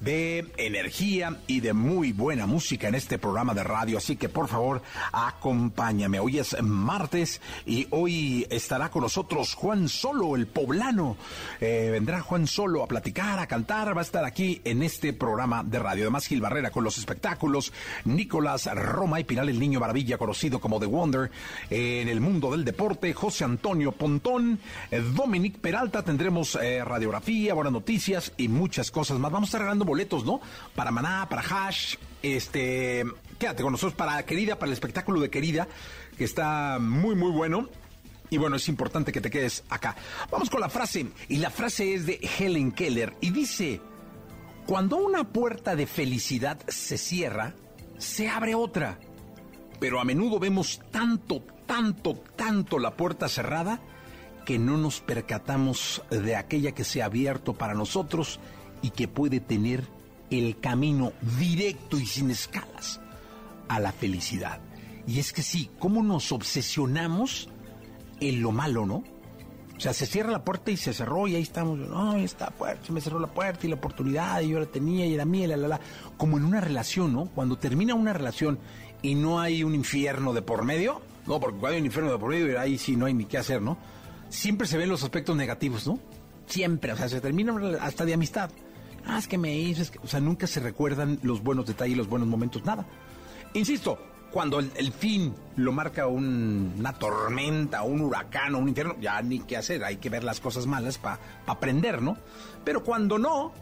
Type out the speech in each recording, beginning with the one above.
de energía y de muy buen buena música en este programa de radio, así que por favor acompáñame. Hoy es martes y hoy estará con nosotros Juan Solo, el poblano. Eh, vendrá Juan Solo a platicar, a cantar, va a estar aquí en este programa de radio. Además Gil Barrera con los espectáculos, Nicolás Roma y Pinal el Niño Maravilla, conocido como The Wonder en el mundo del deporte, José Antonio Pontón, eh, Dominic Peralta, tendremos eh, radiografía, buenas noticias y muchas cosas más. Vamos a boletos, ¿no? Para Maná, para Hash, este, quédate con nosotros para Querida, para el espectáculo de Querida, que está muy, muy bueno. Y bueno, es importante que te quedes acá. Vamos con la frase. Y la frase es de Helen Keller. Y dice, cuando una puerta de felicidad se cierra, se abre otra. Pero a menudo vemos tanto, tanto, tanto la puerta cerrada que no nos percatamos de aquella que se ha abierto para nosotros y que puede tener el camino directo y sin escalas a la felicidad. Y es que sí, ¿cómo nos obsesionamos en lo malo, no? O sea, se cierra la puerta y se cerró y ahí estamos, no, está puerta, se me cerró la puerta y la oportunidad y yo la tenía y era mía, la, la, la. Como en una relación, ¿no? Cuando termina una relación y no hay un infierno de por medio, no, porque cuando hay un infierno de por medio, ahí sí no hay ni qué hacer, ¿no? Siempre se ven los aspectos negativos, ¿no? Siempre, o sea, se termina hasta de amistad ah, es que me hizo, o sea, nunca se recuerdan los buenos detalles, los buenos momentos, nada. Insisto, cuando el, fin lo marca una tormenta, un huracán o un infierno, ya ni qué hacer, hay que ver las cosas malas para aprender, ¿no? Pero cuando no,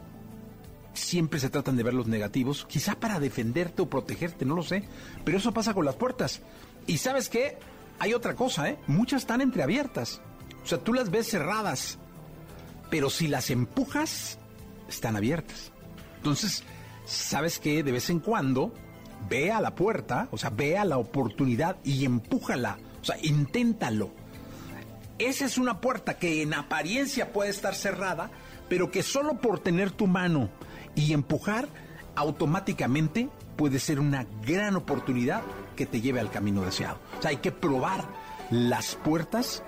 siempre se tratan de ver los negativos, quizá para defenderte o protegerte, no lo sé, pero eso pasa con las puertas. Y sabes qué, hay otra cosa, ¿eh? Muchas están entreabiertas, o sea, tú las ves cerradas, pero si las empujas, están abiertas. Entonces, ¿sabes que De vez en cuando, ve a la puerta, o sea, ve a la oportunidad y empújala, o sea, inténtalo. Esa es una puerta que en apariencia puede estar cerrada, pero que solo por tener tu mano y empujar, automáticamente puede ser una gran oportunidad que te lleve al camino deseado. O sea, hay que probar las puertas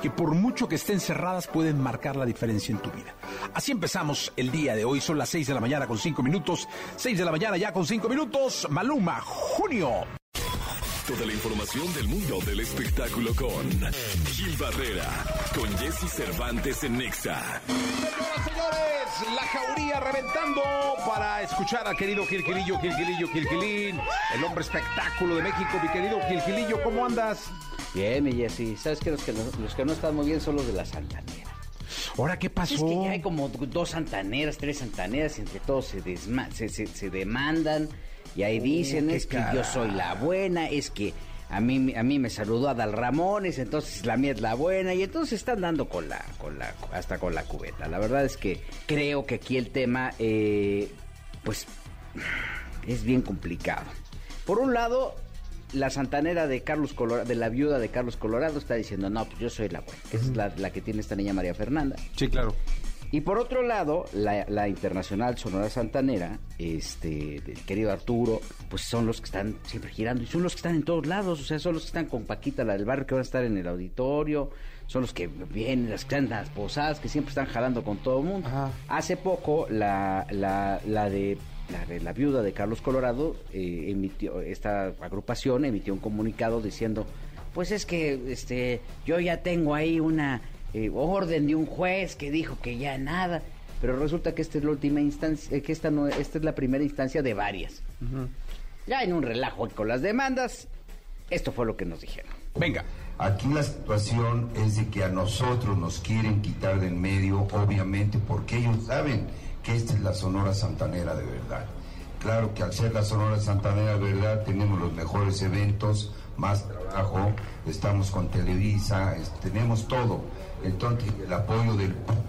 que por mucho que estén cerradas pueden marcar la diferencia en tu vida. Así empezamos el día de hoy, son las 6 de la mañana con 5 minutos, 6 de la mañana ya con 5 minutos, Maluma, junio. Toda la información del mundo del espectáculo con Gil Barrera, con Jesse Cervantes en Nexa. Señoras, señores, la jauría reventando para escuchar al querido Gilgilillo, Gilgilillo, Gilgilín, el hombre espectáculo de México, mi querido Gilgilillo, ¿cómo andas? Bien, mi Jessy. ¿Sabes que los, que los que no están muy bien son los de la santanera? ¿Ahora qué pasó? Es que ya hay como dos santaneras, tres santaneras, y entre todos se, se, se, demandan. Y ahí oh, dicen, es que yo soy la buena, es que a mí, a mí me saludó Adal Ramones, entonces la mía es la buena, y entonces están dando con la, con la, hasta con la cubeta. La verdad es que creo que aquí el tema, eh, pues, es bien complicado. Por un lado, la santanera de Carlos Colorado, de la viuda de Carlos Colorado, está diciendo, no, pues yo soy la buena, que es la, que tiene esta niña María Fernanda. Sí, claro. Y por otro lado, la, internacional Sonora Santanera, este, del querido Arturo, pues son los que están siempre girando y son los que están en todos lados, o sea, son los que están con Paquita, la del barrio, que van a estar en el auditorio, son los que vienen, las que están las posadas, que siempre están jalando con todo el mundo. Hace poco, la, la, la de la, la viuda de Carlos Colorado, eh, emitió, esta agrupación emitió un comunicado diciendo, pues es que este, yo ya tengo ahí una eh, orden de un juez que dijo que ya nada. Pero resulta que esta es la última instancia, eh, que esta no, esta es la primera instancia de varias. Ya en un relajo con las demandas, esto fue lo que nos dijeron. Venga. Aquí la situación es de que a nosotros nos quieren quitar del medio, obviamente, porque ellos saben que esta es la Sonora Santanera de verdad. Claro que al ser la Sonora Santanera de verdad tenemos los mejores eventos, más estamos con Televisa, tenemos todo. Entonces el apoyo del público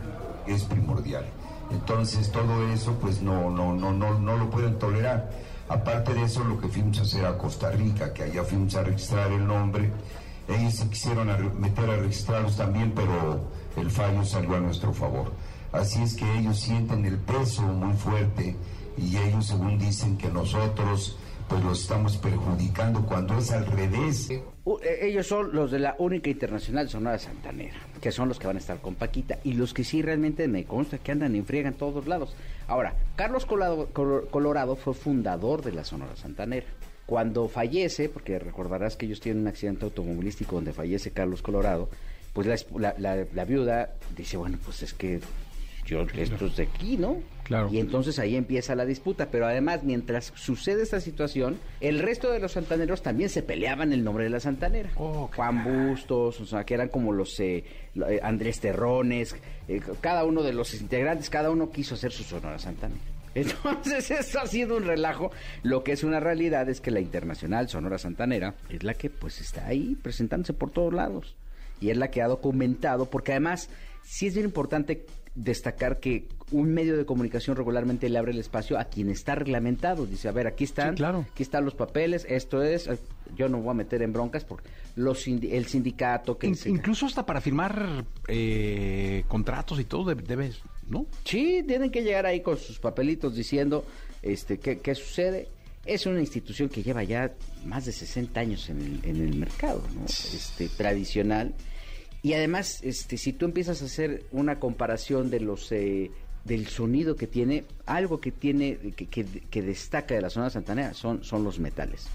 es primordial. Entonces todo eso pues no, no, no, no, no lo pueden tolerar. Aparte de eso, lo que fuimos a hacer a Costa Rica, que allá fuimos a registrar el nombre, ellos se quisieron meter a registrarlos también, pero el fallo salió a nuestro favor. Así es que ellos sienten el peso muy fuerte y ellos según dicen que nosotros pues los estamos perjudicando cuando es al revés. Eh, Ellos son los de la única internacional Sonora Santanera, que son los que van a estar con Paquita y los que sí realmente me consta que andan en friega en todos lados. Ahora, Carlos Colado- Colorado fue fundador de la Sonora Santanera. Cuando fallece, porque recordarás que ellos tienen un accidente automovilístico donde fallece Carlos Colorado, pues la, la- la- la viuda dice, bueno, pues es que yo, esto es de aquí, ¿no? Claro. Y entonces ahí empieza la disputa, pero además mientras sucede esta situación, el resto de los santaneros también se peleaban el nombre de la santanera. Oh, Juan Bustos, o sea, que eran como los eh, eh, Andrés Terrones, eh, cada uno de los integrantes, cada uno quiso hacer su sonora santanera. Entonces eso ha sido un relajo. Lo que es una realidad es que la internacional Sonora Santanera es la que pues está ahí presentándose por todos lados. Y es la que ha documentado, porque además sí es bien importante destacar que un medio de comunicación regularmente le abre el espacio a quien está reglamentado. Dice, a ver, aquí están, Sí, claro. aquí están los papeles, esto es, eh, yo no voy a meter en broncas porque los el sindicato que... In- incluso hasta para firmar eh, contratos y todo deb- debes, ¿no? Sí, tienen que llegar ahí con sus papelitos diciendo este qué, qué sucede. Es una institución que lleva ya más de 60 años en el, en el mercado, ¿no? Este, tradicional. Y además, este, si tú empiezas a hacer una comparación de los eh, del sonido que tiene, algo que tiene, que, que- que destaca de la zona santanera son, son los metales.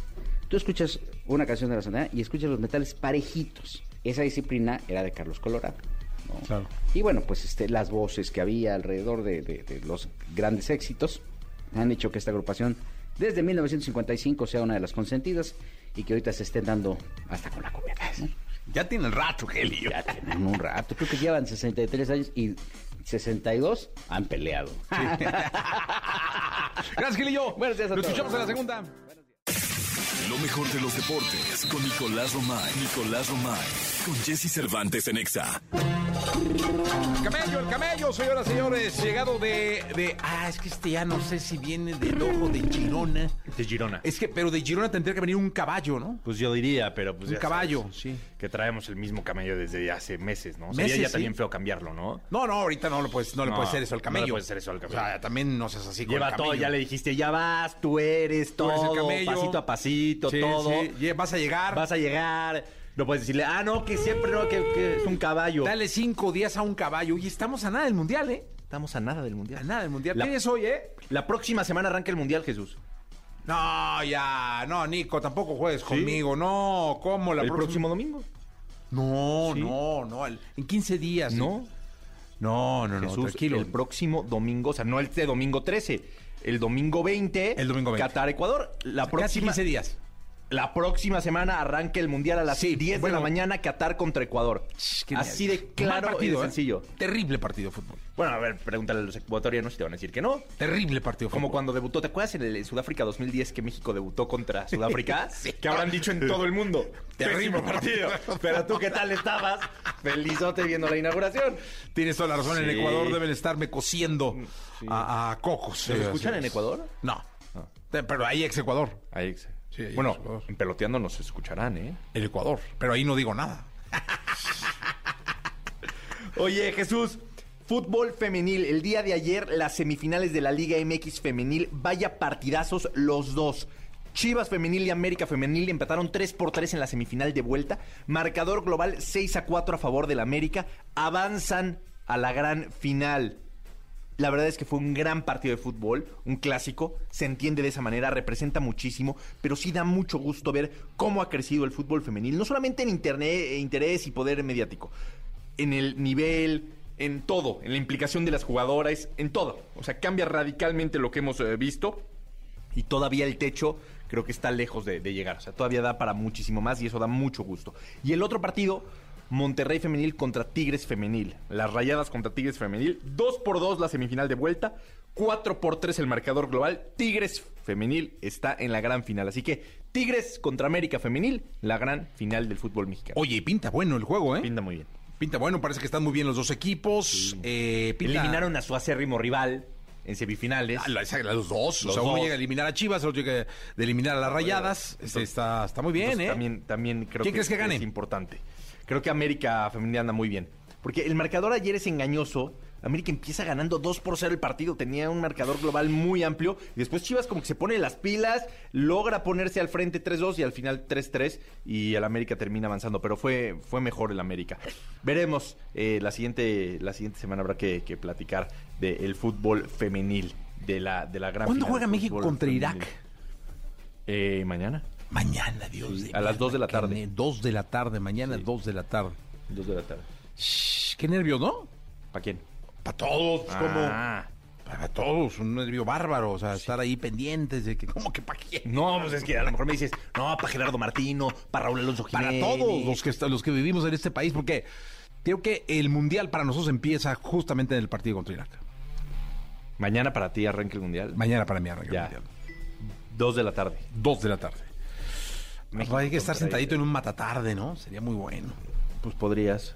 Tú escuchas una canción de la santanera y escuchas los metales parejitos. Esa disciplina era de Carlos Colorado. ¿no? Claro. Y bueno, pues este, las voces que había alrededor de, de- de los grandes éxitos han hecho que esta agrupación desde 1955 sea una de las consentidas y que ahorita se estén dando hasta con la cubierta. ¿no? Ya tiene el rato, Gelio. Ya tienen un rato, creo que llevan 63 años y 62 han peleado. Gracias, Gelillo. Buenos días a Lo todos. escuchamos en la segunda. Lo mejor de los deportes con Nicolás Romay. Nicolás Romay. Con Jesse Cervantes en Exa. Camello, el camello, señoras y señores, llegado de, de... Ah, es que este ya no sé si viene del ojo de Girona. De Girona. Es que, pero de Girona tendría que venir un caballo, ¿no? Pues yo diría, pero pues Un ya caballo, sabes sí. Que traemos el mismo camello desde hace meses, ¿no? Sería Meses, ya sí. también feo cambiarlo, ¿no? No, no, ahorita no, lo puedes, no, le No, puedes hacer eso al no le camello. puedes hacer eso al camello. O sea, también no seas así con Lleva el todo, camello. ya le dijiste, ya vas, tú eres Tú eres el todo, camello. pasito a pasito, Sí, todo. sí. Ye- Vas a llegar. Vas a llegar. No puedes decirle, ah, no, que siempre no, que, que es un caballo. Dale cinco días a un caballo. Y estamos a nada del mundial, ¿eh? Estamos a nada del mundial. A nada del mundial. La- ¿Qué es hoy, eh? La próxima semana arranca el mundial, Jesús. No, ya. No, Nico, tampoco juegues conmigo. No, ¿cómo? La el próxima- próximo domingo. No, Sí. no, no. el- En 15 días. No. No, no, no. Jesús, tranquilo. el próximo domingo, o sea, no el de domingo 13, el domingo 20. El domingo 20. Qatar, Ecuador. La Casi próxima, 15 días. La próxima semana arranca el mundial a las Sí, 10 bueno. de la mañana, Qatar contra Ecuador. Así de claro y ¿eh? sencillo. Terrible partido de fútbol. Bueno, a ver, pregúntale a los ecuatorianos si te van a decir que no. Terrible partido de Como fútbol. cuando debutó, ¿te acuerdas en el en Sudáfrica 2010 que México debutó contra Sudáfrica? Que habrán dicho en todo el mundo. Terrible partido. Pero tú, ¿qué tal estabas? Felizote viendo la inauguración. Tienes toda la razón. En Sí. Ecuador deben estarme cociendo a, a cocos. ¿Nos Sí, escuchan en. Ecuador? No. Te- Pero ahí ex Ecuador. Ahí sí. Sí, bueno, en en peloteando nos escucharán, ¿eh? El Ecuador. Pero ahí no digo nada. Oye, Jesús, fútbol femenil. El día de ayer, las semifinales de la Liga MX femenil. Vaya partidazos los dos. Chivas femenil y América femenil empataron 3 por 3 en la semifinal de vuelta. Marcador global 6 a 4 a favor del América. Avanzan a la gran final. La verdad es que fue un gran partido de fútbol, un clásico, se entiende de esa manera, representa muchísimo, pero sí da mucho gusto ver cómo ha crecido el fútbol femenil, no solamente en internet, eh, interés y poder mediático, en el nivel, en todo, en la implicación de las jugadoras, en todo. O sea, cambia radicalmente lo que hemos eh, visto y todavía el techo creo que está lejos de, de llegar. O sea, todavía da para muchísimo más y eso da mucho gusto. Y el otro partido, Monterrey Femenil contra Tigres Femenil. Las rayadas contra Tigres Femenil. 2 por 2 la semifinal de vuelta. 4 por 3 el marcador global. Tigres Femenil está en la gran final. Así que Tigres contra América Femenil, la gran final del fútbol mexicano. Oye, y pinta bueno el juego, ¿eh? Pinta muy bien. Pinta bueno, parece que están muy bien los dos equipos. Eh, pinta- Eliminaron a su acérrimo rival en semifinales. Ah, los dos. Los o sea, uno dos. llega a eliminar a Chivas, otro llega de eliminar a las Rayadas. Este, está, está muy bien, ¿eh? También, también creo ¿Quién que, crees que gane? es importante. Creo que América Femenil anda muy bien. Porque el marcador ayer es engañoso. América empieza ganando 2 por 0 el partido. Tenía un marcador global muy amplio. Y después Chivas como que se pone las pilas, logra ponerse al frente 3-2 y al final 3-3. Y el América termina avanzando. Pero fue, fue mejor el América. Veremos. eh, la, siguiente, la siguiente semana habrá que, que platicar del fútbol femenil. De la, de la gran ¿Cuándo juega México contra femenil. Irak? Eh, mañana. Mañana, Dios. Sí, de a las mi dos de la tarde. que ne- Dos de la tarde, mañana Sí. dos de la tarde. 2 de la tarde. Shh, qué nervios, ¿no? ¿Para quién? Para todos, pues, como. Ah. Para todos, un nervio bárbaro. O sea, estar ahí pendientes de que, ¿cómo que para quién? No, pues es que a lo mejor me dices, no, para Gerardo Martino, para Raúl Alonso Para Jiménez. todos los que, los que vivimos en este país, porque creo que el mundial para nosotros empieza justamente en el partido contra Irak. Mañana para ti arranca el Mundial. Mañana para mí arranca el mundial. Dos de la tarde. Dos de la tarde. México Hay que estar sentadito en un matatarde, ¿no? Sería muy bueno. Pues podrías.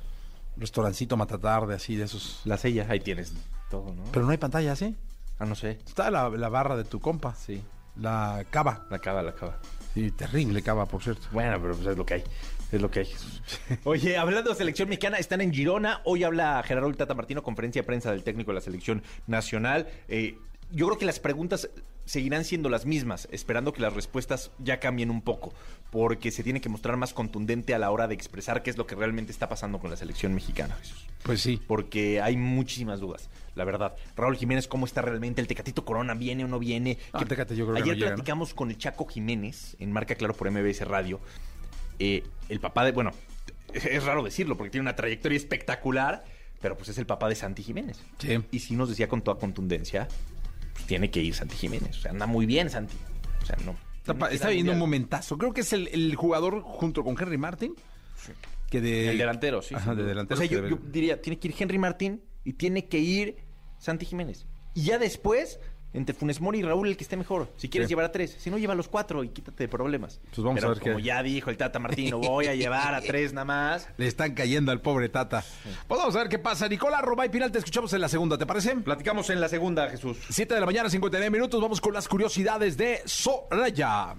Restaurancito matatarde así de esos. La sella, ahí tienes todo, ¿no? Pero no hay pantalla, ¿sí? Ah, no sé. Está la, la barra de tu compa. Sí. La cava. La acaba, la acaba. Sí, terrible cava, por cierto. Bueno, pero pues es lo que hay. Es lo que hay, Jesús. Oye, hablando de selección mexicana, están en Girona. Hoy habla Gerardo Tata Martino, conferencia de prensa del técnico de la selección nacional. Eh, yo creo que las preguntas seguirán siendo las mismas, esperando que las respuestas ya cambien un poco, porque se tiene que mostrar más contundente a la hora de expresar qué es lo que realmente está pasando con la selección mexicana, Jesús. Pues sí. Porque hay muchísimas dudas, la verdad. Raúl Jiménez, ¿cómo está realmente? ¿El Tecatito Corona viene o no viene? Ah, ¿Qué- el Tecate yo creo que Ayer no llega, ¿no? platicamos con el Chaco Jiménez en Marca Claro por MBS Radio. Eh, el papá de, bueno, es raro decirlo porque tiene una trayectoria espectacular, pero pues es el papá de Santi Jiménez. Sí. Y sí nos decía con toda contundencia, pues tiene que ir Santi Jiménez. O sea, anda muy bien Santi. O sea, no. Está, está al viviendo un momentazo. Creo que es el, el jugador junto con Henry Martin. Que de. El delantero, sí. Ajá, de delantero. O sea, yo, debe- yo diría, tiene que ir Henry Martín y tiene que ir Santi Jiménez. Y ya después, entre Funes Mori y Raúl, el que esté mejor. Si quieres Sí. llevar a tres, si no, lleva a los cuatro y quítate de problemas. Pues vamos Pero a ver qué- como ya dijo el Tata Martino, voy a llevar a tres nada más. Le están cayendo al pobre Tata. Pues vamos a ver qué pasa. Nicolás Robay Pinal, te escuchamos en la segunda, ¿te parece? Platicamos en la segunda, Jesús. 7 de la mañana, 59 minutos. Vamos con las curiosidades de Soraya.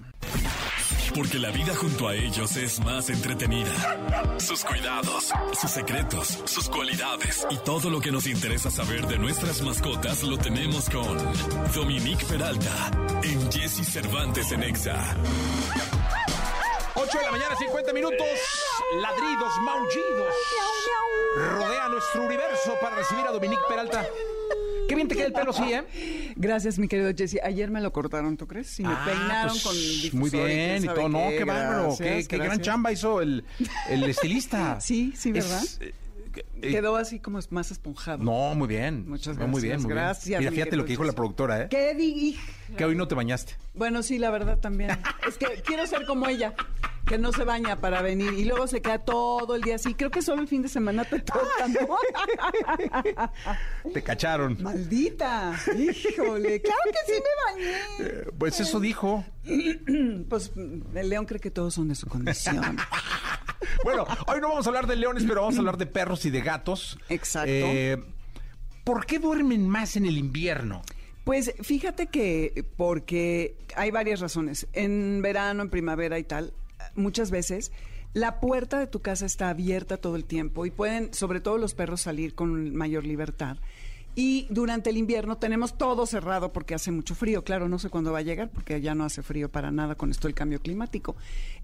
Porque la vida junto a ellos es más entretenida. Sus cuidados, sus secretos, sus cualidades y todo lo que nos interesa saber de nuestras mascotas lo tenemos con Dominique Peralta en Jesse Cervantes en Exa. 8 de la mañana, 50 minutos. Ladridos, maullidos. Rodea nuestro universo para recibir a Dominique Peralta. Qué bien te queda el pelo, sí, ¿eh? Gracias, mi querido Jesse. Ayer me lo cortaron, ¿tú crees? Y me Ah, peinaron pues, con difusor Muy bien, y todo. No, qué bárbaro. Gracias, Qué, qué gran gracias. chamba hizo el, el estilista. Sí, sí, ¿verdad? Es, eh, eh, Quedó así como más esponjado. No, muy bien. Muchas No, Muy bien, gracias, muy bien. gracias, Mira, mi fíjate lo que dijo la productora, ¿eh? ¿Qué di? Que hoy no te bañaste. Bueno, sí, la verdad también. Es que quiero ser como ella, que no se baña para venir y luego se queda todo el día así. Creo que solo el fin de semana te toca, ¿no? Te cacharon. Maldita. Híjole, claro que sí me bañé. Eh, Pues eso dijo. Pues el león cree que todos son de su condición. Bueno, hoy no vamos a hablar de leones, pero vamos a hablar de perros y de gatos. Exacto. Eh, ¿Por qué duermen más en el invierno? Pues fíjate que porque hay varias razones. En verano, en primavera y tal, muchas veces la puerta de tu casa está abierta todo el tiempo y pueden, sobre todo los perros, salir con mayor libertad. Y durante el invierno tenemos todo cerrado porque hace mucho frío. Claro, no sé cuándo va a llegar porque ya no hace frío para nada con esto del cambio climático.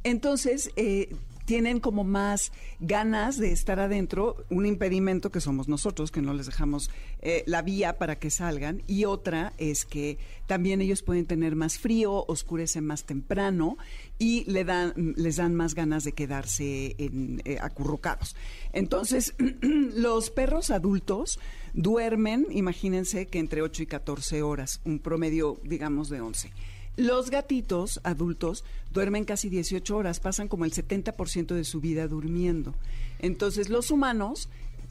Entonces, eh, tienen como más ganas de estar adentro, un impedimento que somos nosotros, que no les dejamos eh, la vía para que salgan, y otra es que también ellos pueden tener más frío, oscurecen más temprano y le dan, les dan más ganas de quedarse en, eh, acurrucados. Entonces, los perros adultos duermen, imagínense que entre 8 y 14 horas, un promedio, digamos, de 11. Los gatitos adultos duermen casi 18 horas, pasan como el 70% de su vida durmiendo. Entonces, los humanos,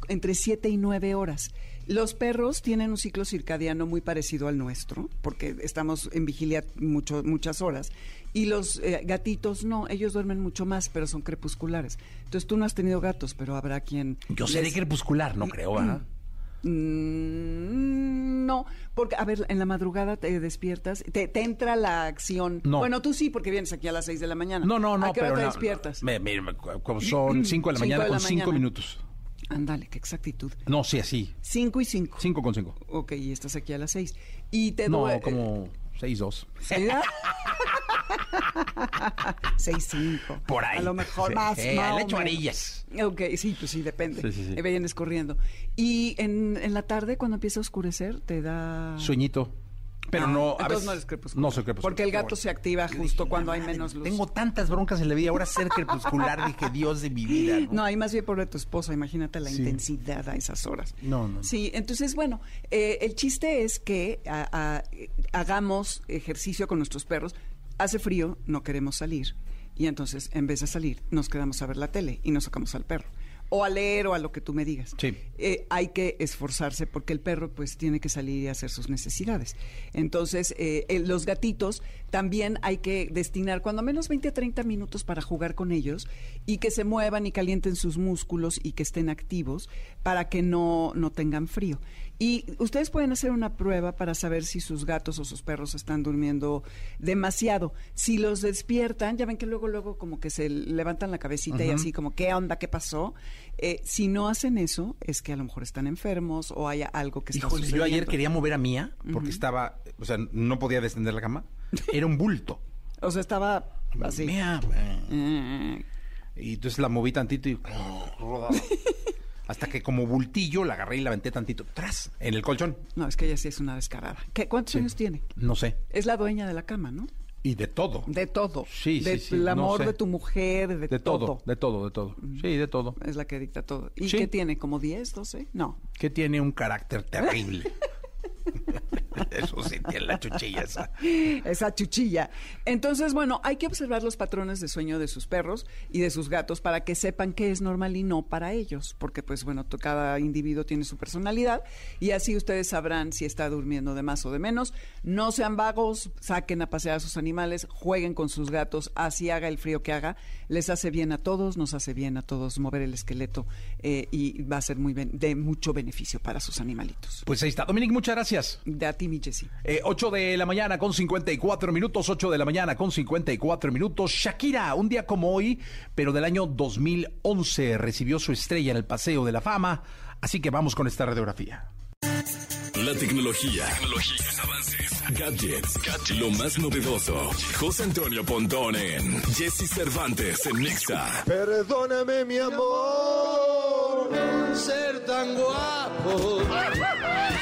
entre 7 y 9 horas. Los perros tienen un ciclo circadiano muy parecido al nuestro, porque estamos en vigilia mucho, muchas horas. Y los eh, gatitos no, ellos duermen mucho más, pero son crepusculares. Entonces tú no has tenido gatos, pero habrá quien... Yo sé de les- crepuscular, no creo, ¿ah? Mm, no, porque, a ver, en la madrugada te despiertas, te, te entra la acción. No. Bueno, tú sí, porque vienes aquí a las 6 de la mañana. No, no, no, ¿A qué hora pero te no, despiertas? Me- me- me- como son 5 de la mañana de con la 5 mañana. minutos. Ándale, qué exactitud. No, sí, así. 5 y 5. 5 con 5. Ok, y estás aquí a las 6. Y te No, due- como 6, 2. ¿Era? 6, 5. Por ahí. A lo mejor Sí. más. Eh, más le echo varillas. Ok, sí, pues sí, depende. Sí, sí, sí. Eh, vienes corriendo. Y en, en la tarde, cuando empieza a oscurecer, te da. Sueñito. Pero Ah, no, a veces- no eres crepuscular. No soy crepuscular. Porque el gato se activa justo cuando hay menos luz. Tengo tantas broncas en la vida, ahora ser crepuscular, dije, Dios de mi vida. ¿no? No, hay más bien por tu esposa, imagínate la Sí. intensidad a esas horas. No, no. Sí, entonces, bueno, eh, el chiste es que a- a- hagamos ejercicio con nuestros perros. Hace frío, no queremos salir. Y entonces, en vez de salir, nos quedamos a ver la tele y nos sacamos al perro. O a leer o a lo que tú me digas. Sí. Eh, hay que esforzarse porque el perro pues tiene que salir y hacer sus necesidades. Entonces, eh, eh, los gatitos también hay que destinar cuando menos 20 a 30 minutos para jugar con ellos y que se muevan y calienten sus músculos y que estén activos para que no, no tengan frío. Y ustedes pueden hacer una prueba para saber si sus gatos o sus perros están durmiendo demasiado. Si los despiertan, ya ven que luego, luego como que se levantan la cabecita y así como, ¿qué onda? ¿Qué pasó? Eh, si no hacen eso, es que a lo mejor están enfermos o haya algo que está Híjole, yo ayer quería mover a Mía porque estaba, o sea, no podía descender la cama. Era un bulto. O sea, estaba así. Mía. Mm. Y entonces la moví tantito y rodaba. Hasta que como bultillo la agarré y la aventé tantito tras en el colchón. No, es que ella sí es una descarada. ¿Qué, ¿Cuántos años tiene? No sé. Es la dueña de la cama, ¿no? Y de todo. De todo. Sí, sí, de sí, El no amor sé. de tu mujer, de, De todo, de todo, de todo. Sí, de todo. Es la que dicta todo. ¿Y Sí. qué tiene? ¿Como 10, 12? No. Que tiene un carácter terrible. Eso sí, tiene la chuchilla esa. Esa chuchilla. Entonces, bueno, hay que observar los patrones de sueño de sus perros y de sus gatos para que sepan qué es normal y no para ellos. Porque, pues, bueno, cada individuo tiene su personalidad y así ustedes sabrán si está durmiendo de más o de menos. No sean vagos, saquen a pasear a sus animales, jueguen con sus gatos, así haga el frío que haga. Les hace bien a todos, nos hace bien a todos mover el esqueleto eh, y va a ser muy ben- de mucho beneficio para sus animalitos. Pues ahí está. Dominic, muchas gracias. De a ti, mi Jessy. Eh, 8 de la mañana con 54 minutos, 8 de la mañana con 54 minutos. Shakira, un día como hoy, pero del año 2011, recibió su estrella en el Paseo de la Fama. Así que vamos con esta radiografía. La tecnología, tecnologías, avances, gadgets, lo más novedoso. José Antonio Pontón en Jesse Cervantes en Nexa. Perdóname mi amor, ser tan guapo.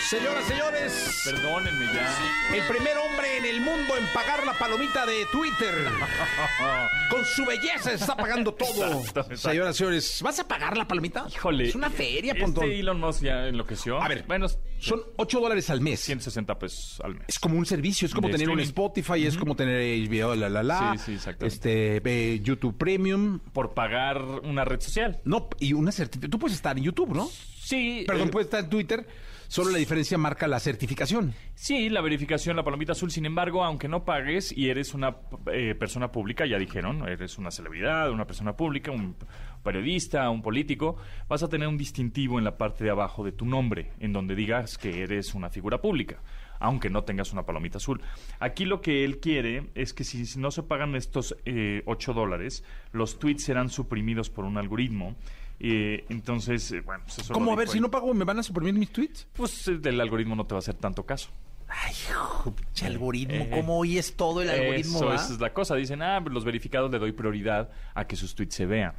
Señoras, señores, Perdónenme ya. el primer hombre en el mundo en pagar la palomita de Twitter. Con su belleza está pagando todo. Exacto, exacto. Señoras, señores, ¿vas a pagar la palomita? Híjole. Es una feria, este Pontón. Elon Musk ya enloqueció. A ver, bueno, Son 8 dólares al mes. 160 pesos al mes. Es como un servicio, es como De tener un. Spotify, es como tener HBO, la la la. Sí, sí, exactamente. Este, eh, YouTube Premium. Por pagar una red social. No, y una certificación. Tú puedes estar en YouTube, ¿no? Sí. Perdón, eh, puedes estar en Twitter. Solo la diferencia marca la certificación. Sí, la verificación, la palomita azul. Sin embargo, aunque no pagues y eres una eh, persona pública, ya dijeron, eres una celebridad, una persona pública, un periodista, un político, vas a tener un distintivo en la parte de abajo de tu nombre, en donde digas que eres una figura pública aunque no tengas una palomita azul. Aquí lo que él quiere es que si no se pagan estos eh, 8 dólares, los tweets serán suprimidos por un algoritmo. Eh, entonces, eh, bueno, pues eso ¿Cómo? lo A ver, si no pago, ¿me van a suprimir mis tweets? Pues eh, el algoritmo no te va a hacer tanto caso. Ay, hijo, algoritmo. Eh, ¿Cómo hoy es todo el algoritmo? Eso, esa es la cosa. Dicen, ah, los verificados le doy prioridad a que sus tweets se vean.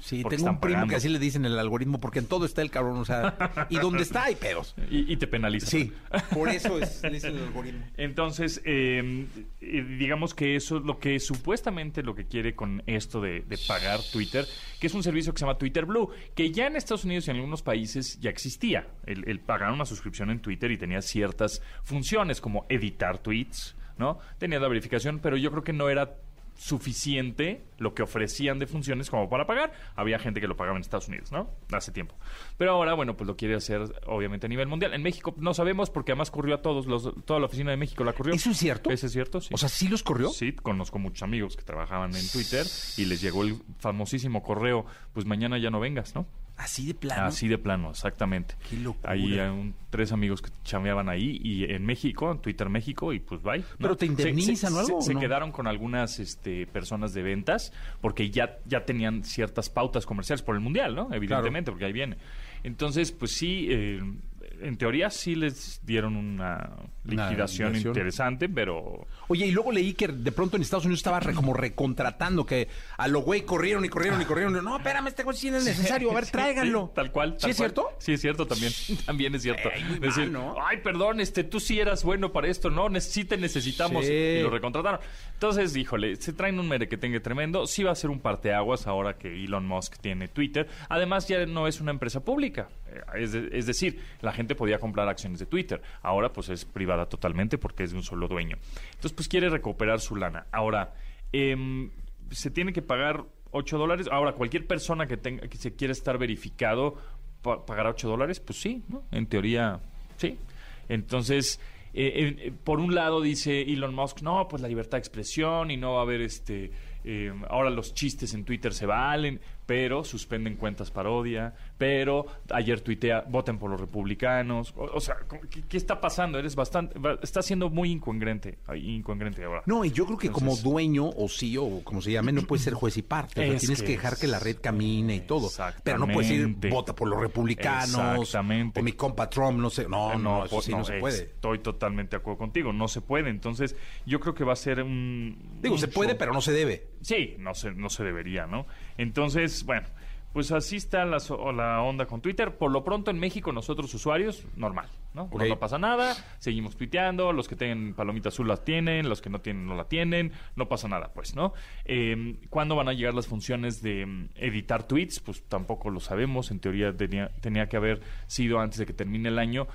Sí, porque tengo un primo pagando. que así le dicen el algoritmo, porque en todo está el cabrón, o sea, y donde está hay pedos. Y, y te penaliza. Sí, por eso es, dicen el algoritmo. Entonces, eh, eh, digamos que eso es lo que supuestamente lo que quiere con esto de, de pagar Twitter, que es un servicio que se llama Twitter Blue, que ya en Estados Unidos y en algunos países ya existía. El, el pagar una suscripción en Twitter y tenía ciertas funciones como editar tweets, ¿no? Tenía la verificación, pero yo creo que no era suficiente lo que ofrecían de funciones como para pagar. Había gente que lo pagaba en Estados Unidos, ¿no? Hace tiempo. Pero ahora, bueno, pues lo quiere hacer obviamente a nivel mundial. En México no sabemos porque además corrió a todos, los, toda la oficina de México la corrió. ¿Eso es cierto? Eso es cierto, sí. O sea, ¿sí los corrió? Sí, conozco muchos amigos que trabajaban en Twitter y les llegó el famosísimo correo, pues mañana ya no vengas, ¿no? Así de plano. Así de plano, exactamente. Qué locura. Hay eh, un- tres amigos que chameaban ahí y en México, en Twitter México, y pues bye. ¿no? ¿Pero te indemnizan se- o algo, Se, o no? quedaron con algunas este, personas de ventas porque ya, ya tenían ciertas pautas comerciales por el Mundial, ¿no? Evidentemente, porque ahí viene. Entonces, pues sí, eh, en teoría sí les dieron una Una liquidación interesante, pero... Oye, y luego leí que de pronto en Estados Unidos estaba re- como recontratando, que a lo güey corrieron y corrieron y corrieron. No, espérame, este güey sí no es necesario. A ver, Sí, tráiganlo. sí, tal cual. ¿Sí es cierto? Sí, es cierto también. También es cierto. Ey, muy Decir, mal, ¿no? ay, perdón, este, tú sí eras bueno para esto, ¿no? Sí te necesitamos. Sí. Y lo recontrataron. Entonces, híjole, se traen un merequetengue tremendo. Sí va a ser un parteaguas ahora que Elon Musk tiene Twitter. Además, ya no es una empresa pública. Eh, Es, de- es decir, la gente podía comprar acciones de Twitter. Ahora, pues, es privada totalmente porque es de un solo dueño. Entonces, pues, quiere recuperar su lana. Ahora, em, se tiene que pagar 8 dólares. Ahora, cualquier persona que tenga que se quiera estar verificado pa- pagará 8 dólares, pues sí, ¿no? En teoría, sí. Entonces, eh, eh, por un lado dice Elon Musk, no, pues la libertad de expresión y no va a haber este. eh, ahora los chistes en Twitter se valen, pero suspenden cuentas parodia, pero ayer tuitea, voten por los republicanos. O, o sea, ¿qué, qué está pasando? Eres bastante. Está siendo muy incongruente. Incongruente ahora. No, y yo creo que como dueño o CEO o como se llame, no puedes ser juez y parte. O sea, Es tienes que que dejar que la red camine y todo. Pero no puedes ir, vota por los republicanos. Exactamente. O mi compa Trump, no sé. No, Eh, no, eso sí no, se puede. Estoy totalmente de acuerdo contigo. No se puede. Entonces, yo creo que va a ser un. Digo, un se puede, pero no se debe. Sí, no se, no se debería, ¿no? Entonces, bueno, pues así está la, la onda con Twitter. Por lo pronto en México, nosotros usuarios, normal, ¿no? No pasa nada, seguimos tuiteando, los que tienen palomita azul las tienen, los que no tienen no la tienen, no pasa nada, pues, ¿no? Eh, ¿Cuándo van a llegar las funciones de mm, editar tweets? Pues tampoco lo sabemos, en teoría tenía, tenía que haber sido antes de que termine el año.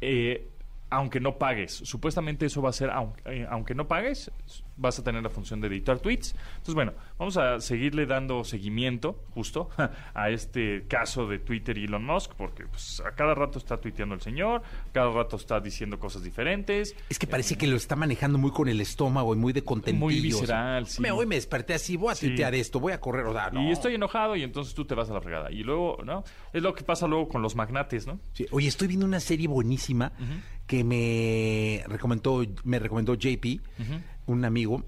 Eh, aunque no pagues. Supuestamente eso va a ser, aunque, eh, aunque no pagues, vas a tener la función de editar tweets. Entonces, bueno, vamos a seguirle dando seguimiento, justo, a este caso de Twitter y Elon Musk, porque pues, a cada rato está tuiteando el señor, cada rato está diciendo cosas diferentes. Es que parece que lo está manejando muy con el estómago y muy de contentillo. Muy o sea, visceral, sí. me, hoy me desperté así, voy a Sí. tuitear esto, voy a correr, o sea, no. Y estoy enojado y entonces tú te vas a la fregada. Y luego, ¿no? Es lo que pasa luego con los magnates, ¿no? Sí, Oye, estoy viendo una serie buenísima que me recomendó, me recomendó JP, un amigo,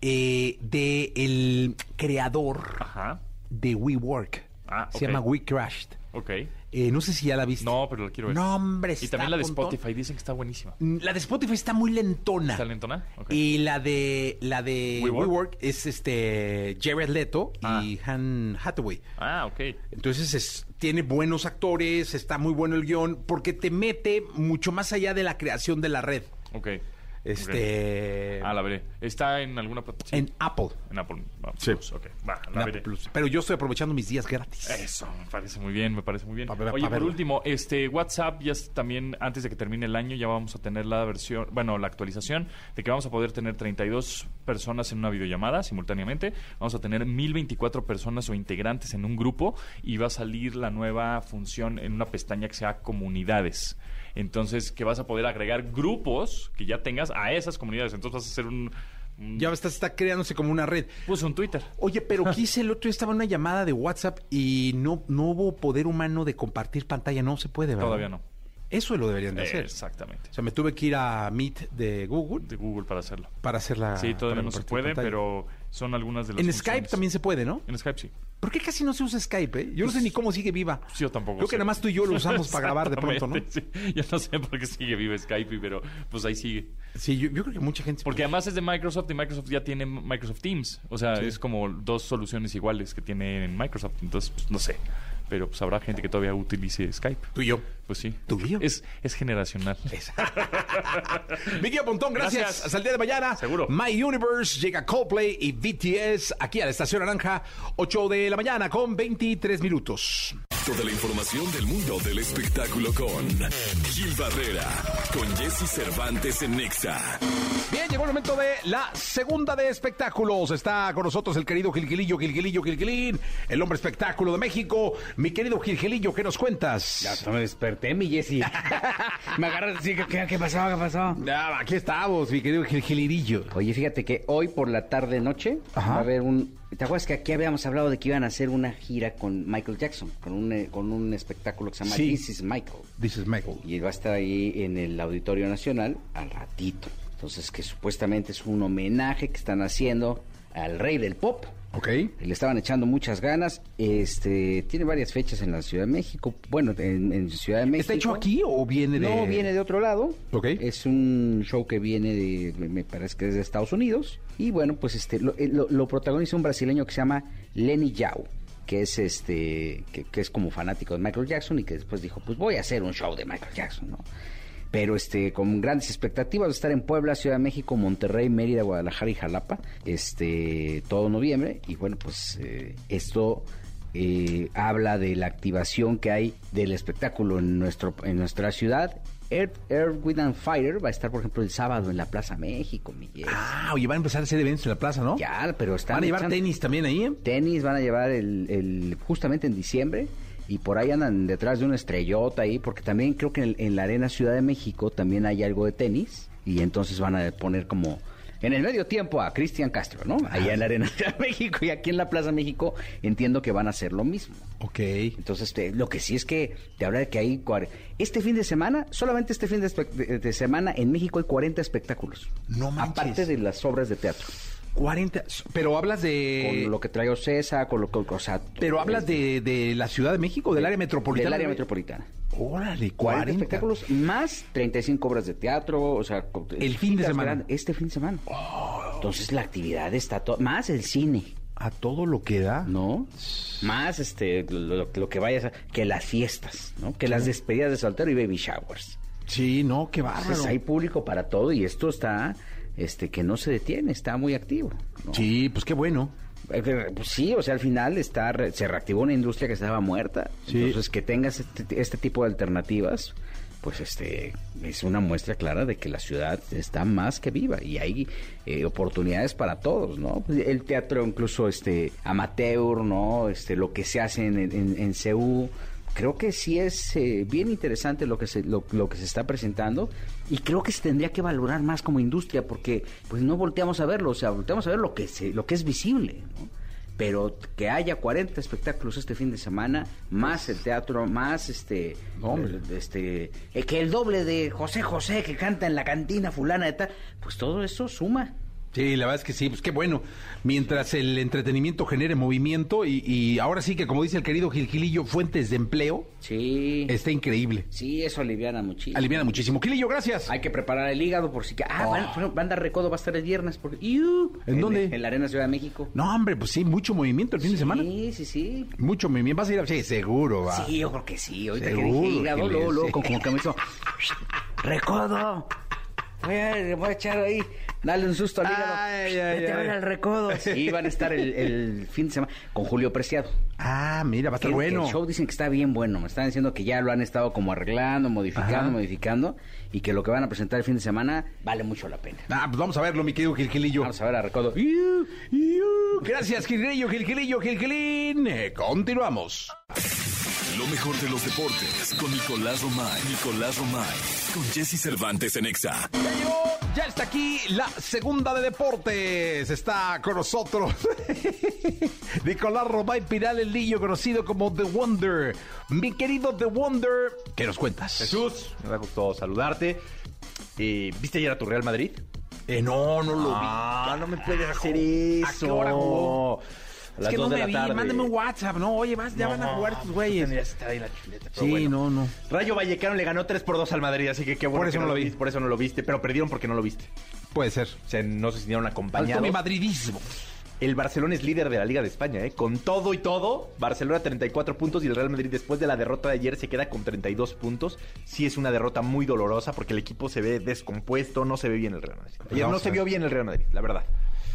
eh, de el creador Ajá. de WeWork. Ah, Se llama We Crashed. Ok. Eh, no sé si ya la viste. No, pero la quiero ver. No, hombre, Y también la de. Spotify, dicen que está buenísima. Mm, La de Spotify está muy lentona. ¿Está lentona? Y la de la de WeWork. WeWork, es este Jared Leto Ah. y Han Hathaway. Ah, ok. Entonces es- tiene buenos actores, está muy bueno el guion, porque te mete mucho más allá de la creación de la red. Ok. Este. Ah, la veré. ¿Está en alguna plataforma? En Apple. En Apple. Sí. Plus. Va, En la veré. Plus. Pero yo estoy aprovechando mis días gratis. Eso, me parece muy bien, me parece muy bien. Pa' ver- Oye, por verla. último, este WhatsApp ya es también, antes de que termine el año, ya vamos a tener la versión, bueno, la actualización de que vamos a poder tener 32 personas en una videollamada simultáneamente. Vamos a tener 1024 personas o integrantes en un grupo y va a salir la nueva función en una pestaña que sea comunidades. Entonces, que vas a poder agregar grupos que ya tengas a esas comunidades. Entonces vas a hacer un... Ya está, está creándose como una red. pues un Twitter. Oye, pero quise el otro día estaba en una llamada de WhatsApp y no, no hubo poder humano de compartir pantalla. No se puede, ¿verdad? Todavía no. Eso lo deberían de Eh, hacer. Exactamente. O sea, me tuve que ir a Meet de Google De Google para hacerlo. para hacer la. sí, todavía no se puede, pantalla. pero son algunas de las En funciones. Skype también se puede, ¿no? En Skype sí. ¿Por qué casi no se usa Skype, eh? Yo no sé ni cómo sigue viva. Pues Yo tampoco Creo que sé. nada más tú y yo lo usamos para grabar de pronto, ¿no? Sí. Yo no sé por qué sigue vivo Skype, pero pues ahí sigue. Sí, yo, yo creo que mucha gente... Porque además es de Microsoft y Microsoft ya tiene Microsoft Teams. O sea, es como dos soluciones iguales que tiene en Microsoft. Entonces, pues, no sé. Pero pues habrá gente que todavía utilice Skype. Tú y yo. Pues sí. ¿Tú y yo? Es, es generacional. Miguel Pontón, gracias. Gracias. Hasta el día de mañana. Seguro. My Universe llega Coldplay y BTS aquí a la Estación Naranja, 8 de la mañana con 23 minutos. Toda la información del mundo del espectáculo con Gil Barrera, con Jesse Cervantes en Nexa. Bien, llegó el momento de la segunda de espectáculos. Está con nosotros el querido Gilgilillo, Gilgilillo, Gilgilín, el hombre espectáculo de México. Mi querido Gilgilillo, ¿qué nos cuentas? Ya hasta me desperté, mi Jessy. me agarras así, ¿qué, qué pasó? ¿Qué pasó? Ah, aquí estamos, mi querido Gilgilirillo. Oye, fíjate que hoy por la tarde noche Ajá. va a haber un... ¿Te acuerdas que aquí habíamos hablado de que iban a hacer una gira con Michael Jackson? Con un, eh, con un espectáculo que se llama Sí. This is Michael. This is Michael. Y va a estar ahí en el Auditorio Nacional al ratito. Entonces, que supuestamente es un homenaje que están haciendo al rey del pop. Ok. Le estaban echando muchas ganas. Este tiene varias fechas en la Ciudad de México. Bueno, en, en Ciudad de México. ¿Está hecho aquí o viene de...? No, viene de otro lado. Ok. Es un show que viene de, me parece que es de Estados Unidos. Y bueno, pues este lo, eh, lo- lo protagoniza un brasileño que se llama Lenny Yao, que es este, que, que es como fanático de Michael Jackson y que después dijo, pues voy a hacer un show de Michael Jackson, ¿no? Pero este, con grandes expectativas de estar en Puebla, Ciudad de México, Monterrey, Mérida, Guadalajara y Jalapa, este, todo noviembre. Y bueno, pues eh, esto eh, habla de la activación que hay del espectáculo en nuestro en nuestra ciudad. Earth, Earth, Wind and Fire va a estar, por ejemplo, el sábado en la Plaza México, Miguel. Ah, oye, van a empezar a hacer eventos en la plaza, ¿no? Ya, pero están ¿Van a llevar echando- tenis también ahí? eh? Tenis van a llevar el, el- justamente en diciembre y por ahí andan detrás de una estrellota ahí, porque también creo que en, en la Arena Ciudad de México también hay algo de tenis y entonces van a poner como en el medio tiempo a Cristian Castro, ¿no? Allá en la Arena Ciudad de México y aquí en la Plaza México entiendo que van a hacer lo mismo. Ok. Entonces, te- lo que sí es que te habla de que hay... Este fin de semana, solamente este fin de- de semana, en México hay 40 espectáculos. No manches. Aparte de las obras de teatro. 40... Pero hablas de... Con lo que trae Ocesa, con lo que... O sea, Pero hablas de, de la Ciudad de México, del área metropolitana. Del área metropolitana. Órale, 40 40. espectáculos más 35 obras de teatro, o sea, El fin de semana. Este fin de semana. Entonces la actividad está todo, más el cine, A todo lo que da. ¿no? Más este lo que vayas a, que las fiestas, ¿no? Que las despedidas de soltero y baby showers. Sí, no, qué bárbaro. Entonces hay público para todo y esto está este que no se detiene, está muy activo. ¿no? Sí, pues qué bueno. Eh, eh, pues sí, o sea, al final está se reactivó una industria que estaba muerta. Sí. Entonces, que tengas este, este tipo de alternativas, pues este es una muestra clara de que la ciudad está más que viva y hay eh, oportunidades para todos, ¿no? El teatro incluso este amateur, ¿no? Este lo que se hace en, en, en CEU, creo que sí es eh, bien interesante lo que se lo, lo que se está presentando y creo que se tendría que valorar más como industria porque pues no volteamos a verlo, o sea, volteamos a ver lo que se, lo que es visible, ¿no? Pero que haya 40 espectáculos este fin de semana, más el teatro, más este, hombre. eh, este, eh, que el doble de José José que canta en la cantina fulana de tal, pues todo eso suma. Sí, la verdad es que sí, pues qué bueno. Mientras el entretenimiento genere movimiento y, y ahora sí que, como dice el querido Gilgilillo, fuentes de empleo, Sí. está increíble. Sí, eso aliviana muchísimo. Aliviana muchísimo. Gilillo, gracias. Hay que preparar el hígado por si que ah, van- bueno, Banda Recodo va a estar el viernes porque ¡Iu! ¿En dónde? En la Arena Ciudad de México. No, hombre, pues sí, mucho movimiento el fin de semana. Sí, sí, sí. Mucho movimiento. ¿Vas a ir a...? Sí, seguro, va. Sí, yo creo que sí. Ahorita que Seguro dije hígado, que luego, luego, como, que me hizo... ¡Recodo! Voy a, voy a echar ahí, dale un susto al hígado. Ay, ay, a ay. ver al recodo. Sí, van a estar el, el fin de semana con Julio Preciado. Ah, mira, va a estar Que- que bueno. El show dicen que está bien bueno. Me están diciendo que ya lo han estado como arreglando, modificando, Ajá. modificando. Y que lo que van a presentar el fin de semana vale mucho la pena. Ah, pues vamos a verlo, mi querido Gilgilillo. Vamos a ver a Recodo. Gracias, Gilgilillo, Gilgilillo, Gilgilín. Eh, continuamos. Lo mejor de los deportes con Nicolás Romay. Nicolás Romay. Con Jesse Cervantes en Exa. Ya llegó Ya está aquí la segunda de deportes. Está con nosotros Nicolás Romay Piral, el niño conocido como The Wonder. Mi querido The Wonder, ¿qué nos cuentas? Jesús, me da gusto saludarte. Eh, ¿Viste ayer a tu Real Madrid? Eh, no, no lo Ah, vi. no me puedes hacer ¿A eso. qué hora jugó? A Es que no de me la vi. tarde. Mándame un WhatsApp. No, oye, vas, ya van a jugar estos güeyes. Ahí la chuleta, pero Sí, bueno. no, no. Rayo Vallecano le ganó 3 por 2 al Madrid, así que qué bueno Por eso no lo vi. viste, Por eso no lo viste, pero perdieron porque no lo viste. Puede ser. O sea, no se sintieron acompañados. mi madridismo. El Barcelona es líder de la Liga de España, ¿eh? Con todo y todo, Barcelona 34 puntos y el Real Madrid después de la derrota de ayer se queda con 32 puntos. Sí es una derrota muy dolorosa porque el equipo se ve descompuesto, no se ve bien el Real Madrid. Ayer No no, se vio bien el Real Madrid, la verdad.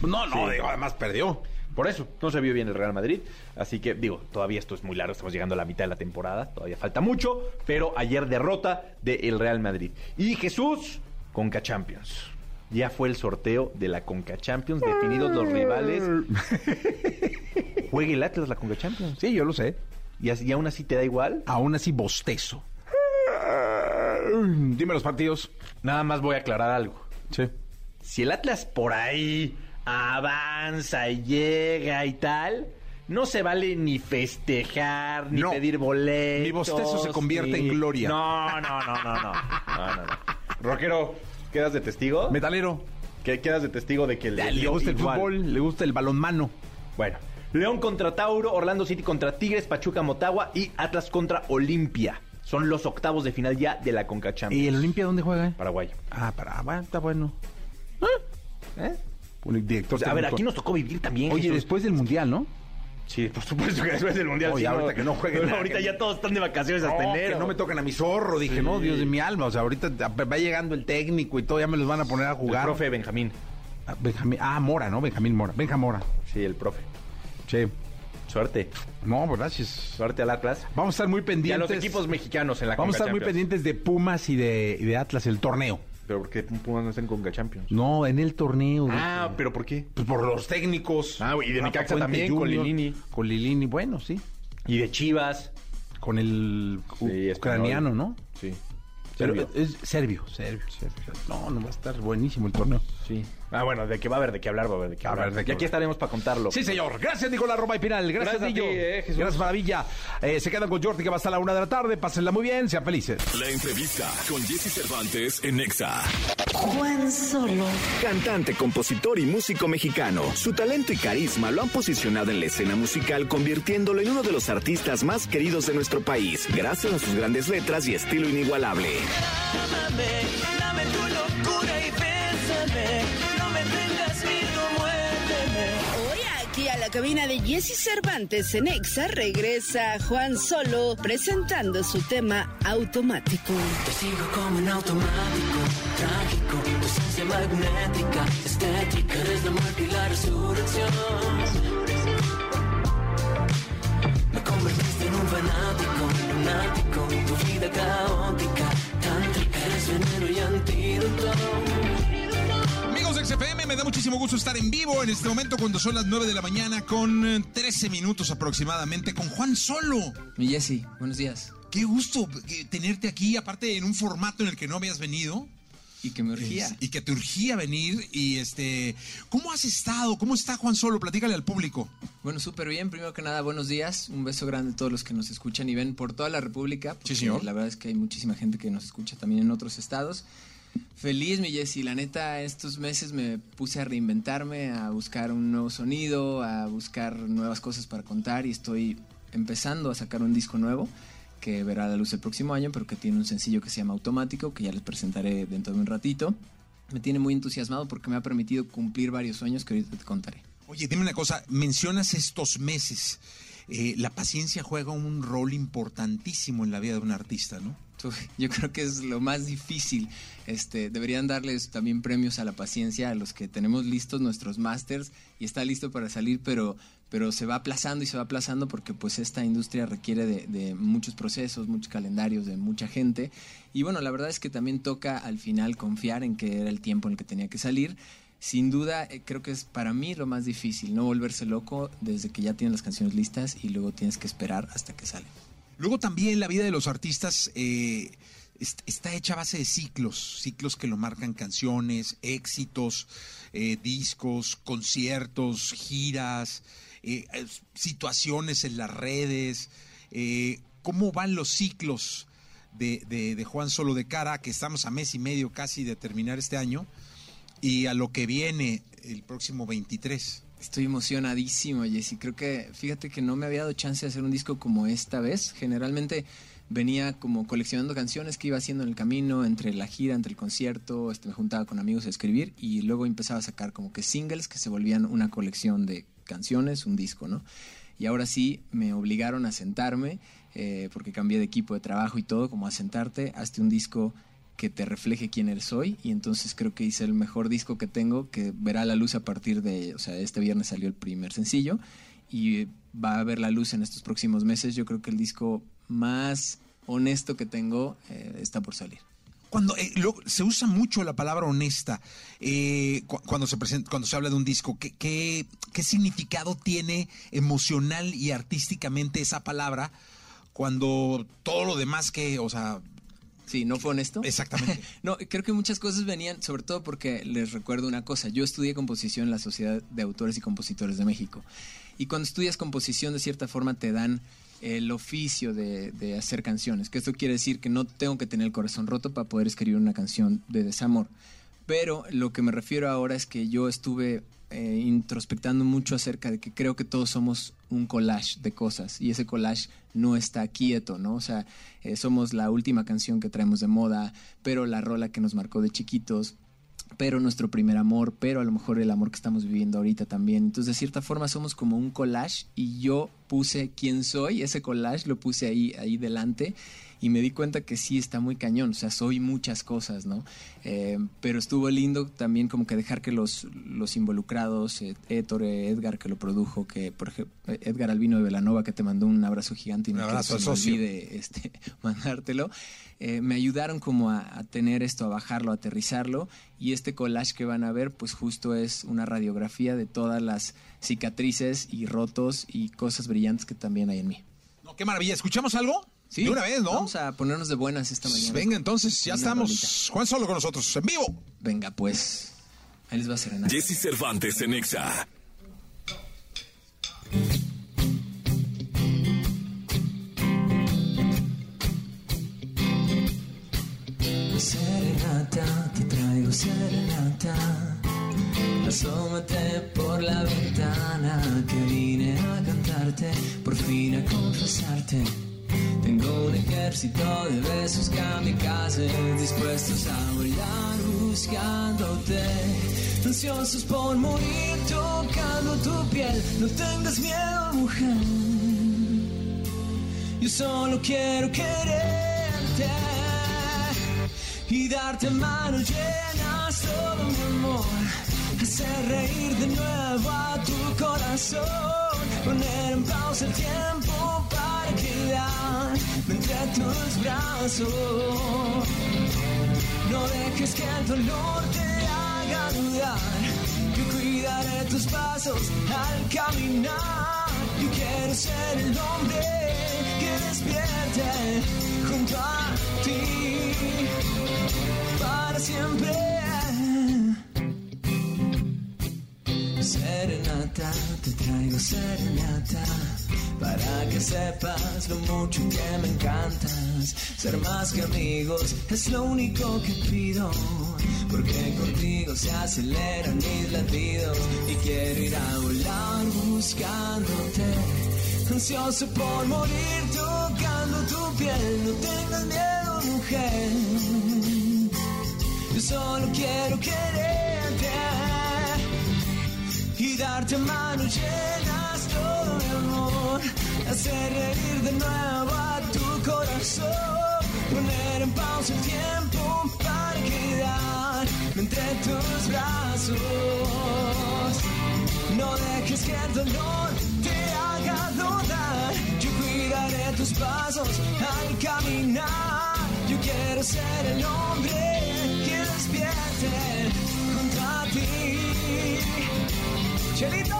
No, no, Sí. digo, además perdió. Por eso, no se vio bien el Real Madrid. Así que, digo, todavía esto es muy largo, estamos llegando a la mitad de la temporada, todavía falta mucho, pero ayer derrota del Real Madrid. Y Jesús, Conca Champions. Ya fue el sorteo de la Conca Champions, definidos los rivales. Juegue el Atlas la Conca Champions. Sí, yo lo sé. ¿Y, así- y aún así te da igual? Aún así bostezo. Dime los partidos. Nada más voy a aclarar algo. Sí. Si el Atlas por ahí avanza y llega y tal, no se vale ni festejar, ni No. pedir boletos. Mi bostezo se convierte en gloria. No, no, no, no, no. no, no, no. Rockero, ¿quedas de testigo? Metalero. ¿Qué quedas de testigo de que le, Le, dio gusta el igual? fútbol, le gusta el balonmano. Bueno, León contra Tauro, Orlando City contra Tigres, Pachuca Motagua y Atlas contra Olimpia. Son los octavos de final ya de la Conca Champions. ¿Y el Olimpia dónde juega? Paraguay. Ah, para, bueno, está bueno. ¿Eh? Un director O sea, a ver, aquí nos tocó vivir también. Oye, Jesús. después del Mundial, ¿no? Sí, por supuesto que después del Mundial. Oye, sí, ahorita que no jueguen nada, ahorita que- ya todos están de vacaciones hasta No, enero. que no me tocan a mi zorro. Dije, no, Dios de mi alma. O sea, ahorita va llegando el técnico y todo, ya me los van a poner a El jugar. profe Benjamín. Ah, Benjamín, ah, Mora, ¿no? Benjamín Mora. Benja Mora. Sí, el profe. Sí. Suerte. No, gracias. Suerte al Atlas. Vamos a estar muy Y a pendientes. los equipos mexicanos en la Vamos a estar muy pendientes de Pumas y de, y de Atlas, el torneo. Pero ¿por qué Pumas no está en Conca Champions? No, en el torneo. Ah, pero ¿por qué? Pues por los técnicos. Ah, y de Rafa Necaxa Puente también, con Jr., Lilini. Con Lilini, bueno, sí. Y de Chivas. Con el Sí, ucraniano, ¿no? Sí. Pero Serbio. es serbio, serbio, serbio. No, no va a estar buenísimo el torneo. Sí. Ah, bueno, de que va a haber de qué hablar, va a haber de qué A hablar. ver, de qué y aquí hablar. estaremos para contarlo. Sí, señor. Gracias, Nicolás Roma y Pinal. Gracias, Gracias a Niño. ti, eh, Jesús. Gracias, Maravilla. Eh, se quedan con Jordi, que va hasta la una de la tarde. Pásenla muy bien, sean felices. La entrevista con Jesse Cervantes en Nexa. Juan Solo. Cantante, compositor y músico mexicano. Su talento y carisma lo han posicionado en la escena musical, convirtiéndolo en uno de los artistas más queridos de nuestro país, gracias a sus grandes letras y estilo inigualable. Dame tu bésame. No me tengas miedo, muérdeme. Hoy aquí a la cabina de Jesse Cervantes en Exa regresa Juan Solo presentando su tema automático. Te sigo como en automático, trágico. Tu esencia magnética, estética. Eres la muerte y la resurrección. Me convertiste en un fanático, lunático. Tu vida caótica, me da muchísimo gusto estar en vivo en este momento cuando son las 9 de la mañana con eh, 13 minutos aproximadamente con Juan Solo. Mi Jessy, buenos días. Qué gusto eh, tenerte aquí, aparte en un formato en el que no habías venido. Y que me urgía. Es- y que te urgía venir. Y este, ¿cómo has estado? ¿Cómo está Juan Solo? Platícale al público. Bueno, súper bien. Primero que nada, buenos días. Un beso grande a todos los que nos escuchan y ven por toda la República. porque señor. La verdad es que hay muchísima gente que nos escucha también en otros estados. Feliz, mi Jessy. La neta, estos meses me puse a reinventarme, a buscar un nuevo sonido, a buscar nuevas cosas para contar y estoy empezando a sacar un disco nuevo que verá la luz el próximo año, pero que tiene un sencillo que se llama Automático, que ya les presentaré dentro de un ratito. Me tiene muy entusiasmado porque me ha permitido cumplir varios sueños que ahorita te contaré. Oye, dime una cosa, mencionas estos meses. Eh, la paciencia juega un rol importantísimo en la vida de un artista, ¿no? Yo creo que es lo más difícil. Este, deberían darles también premios a la paciencia a los que tenemos listos nuestros masters y está listo para salir, pero, pero se va aplazando y se va aplazando porque pues esta industria requiere de, de muchos procesos, muchos calendarios, de mucha gente. Y bueno, la verdad es que también toca al final confiar en que era el tiempo en el que tenía que salir. Sin duda, eh, creo que es para mí lo más difícil, no volverse loco desde que ya tienes las canciones listas y luego tienes que esperar hasta que salen. Luego también la vida de los artistas eh, est- está hecha a base de ciclos, ciclos que lo marcan canciones, éxitos, eh, discos, conciertos, giras, eh, situaciones en las redes. eh, ¿Cómo van los ciclos de Juan Solo de Cara, que estamos a mes y medio casi de terminar este año, y a lo que viene el próximo 23? Estoy emocionadísimo, Jessy. Creo que, fíjate que no me había dado chance de hacer un disco como esta vez. Generalmente venía como coleccionando canciones que iba haciendo en el camino, entre la gira, entre el concierto, este, me juntaba con amigos a escribir y luego empezaba a sacar como que singles que se volvían una colección de canciones, un disco, ¿no? Y ahora sí me obligaron a sentarme, eh, porque cambié de equipo de trabajo y todo, como a sentarte, hazte un disco que te refleje quién eres hoy y entonces creo que hice el mejor disco que tengo que verá la luz a partir de, o sea, este viernes salió el primer sencillo y va a ver la luz en estos próximos meses. Yo creo que el disco más honesto que tengo eh, está por salir. Cuando eh, se usa mucho la palabra honesta eh, cu- cuando se presenta, cuando se habla de un disco, ¿qué, qué, qué significado tiene emocional y artísticamente esa palabra cuando todo lo demás que, o sea, Sí, ¿no fue honesto? exactamente. No, creo que muchas cosas venían, sobre todo porque les recuerdo una cosa. Yo estudié composición en la Sociedad de Autores y Compositores de México. Y cuando estudias composición, de cierta forma, te dan el oficio de, de hacer canciones. Que esto quiere decir que no tengo que tener el corazón roto para poder escribir una canción de desamor. Pero lo que me refiero ahora es que yo estuve eh, introspectando mucho acerca de que creo que todos somos un collage de cosas y ese collage no está quieto, ¿no? O sea, eh, somos la última canción que traemos de moda, pero la rola que nos marcó de chiquitos, pero nuestro primer amor, pero a lo mejor el amor que estamos viviendo ahorita también. Entonces, de cierta forma, somos como un collage y yo puse quién soy, ese collage lo puse ahí, ahí delante y me di cuenta que sí está muy cañón, o sea, soy muchas cosas, ¿no? Eh, pero estuvo lindo también como que dejar que los, los involucrados, eh, Héctor, eh, Edgar que lo produjo, que por ejemplo, Edgar Albino de Velanova que te mandó un abrazo gigante y Un no que se me olvide, este, mandártelo, eh, me ayudaron como a, a tener esto, a bajarlo, a aterrizarlo y este collage que van a ver pues justo es una radiografía de todas las cicatrices y rotos y cosas brillantes que también hay en mí. No, qué maravilla. ¿Escuchamos algo? Sí, De una vez, ¿no? Vamos a ponernos de buenas esta mañana. Venga, entonces, ya Una estamos. rolita. Juan Solo con nosotros, en vivo. Venga, pues. Ahí les va a serenar. Jesse Cervantes en Exa. Serenata, te traigo serenata. Asómate por la ventana que vine a cantarte, por fin a confesarte. Tengo un ejército de besos kamikazes dispuestos a volar buscándote. Ansiosos por morir tocando tu piel. No tengas miedo, mujer. Yo solo quiero quererte y darte manos llenas todo mi amor. Hacer reír de nuevo a tu corazón. Poner en pausa el tiempo para entre tus brazos. No dejes que el dolor te haga dudar. Yo cuidaré tus pasos al caminar. Yo quiero ser el hombre que despierte junto a ti para siempre. Serenata, te traigo serenata para que sepas lo mucho que me encantas. Ser más que amigos es lo único que pido, porque contigo se aceleran mis latidos y quiero ir a volar buscándote. Ansioso por morir tocando tu piel, no tengas miedo, mujer. Yo solo quiero quererte y darte manos llenas todo mi amor. Hacer reír de nuevo a tu corazón. Poner en pausa el tiempo para quedarme entre tus brazos. No dejes que el dolor te haga dudar. Yo cuidaré tus pasos al caminar. Yo quiero ser el hombre que despierte junto a ti. ¡Chelito!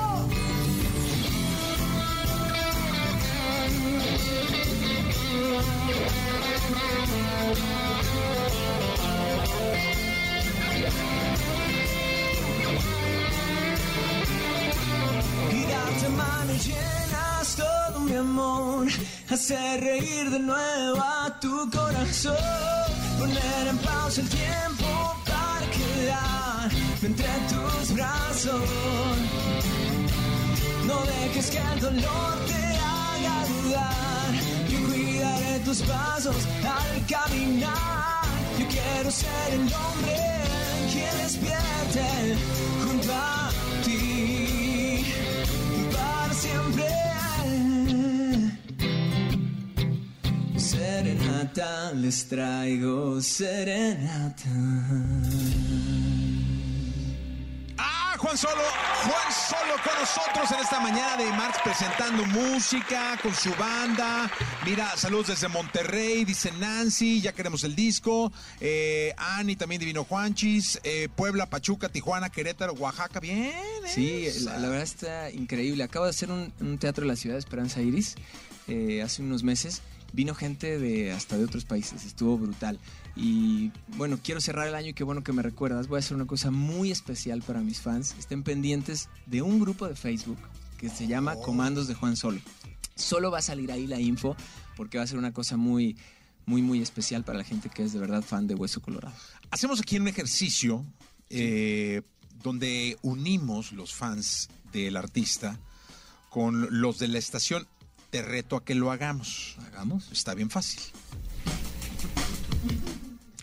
Gigante mano llenas todo mi amor, hacer reír de nuevo a tu corazón, poner en pausa el tiempo para quedar entre tus brazos. No dejes que el dolor te haga dudar. Yo cuidaré tus pasos al caminar. Yo quiero ser el hombre que despierte junto a ti para siempre. Serenata, les traigo serenata. Juan Solo, Juan Solo con nosotros en esta mañana de martes presentando música con su banda. Mira, saludos desde Monterrey, dice Nancy, ya queremos el disco. Eh, Ani también divino Juanchis, eh, Puebla, Pachuca, Tijuana, Querétaro, Oaxaca, bien. ¿eh? Sí, la, verdad está increíble. Acabo de hacer un, un teatro en la ciudad de Esperanza Iris eh, hace unos meses. Vino gente de hasta de otros países, estuvo brutal. Y bueno, quiero cerrar el año y qué bueno que me recuerdas. Voy a hacer una cosa muy especial para mis fans. Estén pendientes de un grupo de Facebook que se llama Comandos de Juan Solo. Solo va a salir ahí la info porque va a ser una cosa muy, muy, muy especial para la gente que es de verdad fan de Hueso Colorado. Hacemos aquí un ejercicio eh, donde unimos los fans del artista con los de la estación. Te reto a que lo hagamos. ¿Hagamos? Está bien fácil.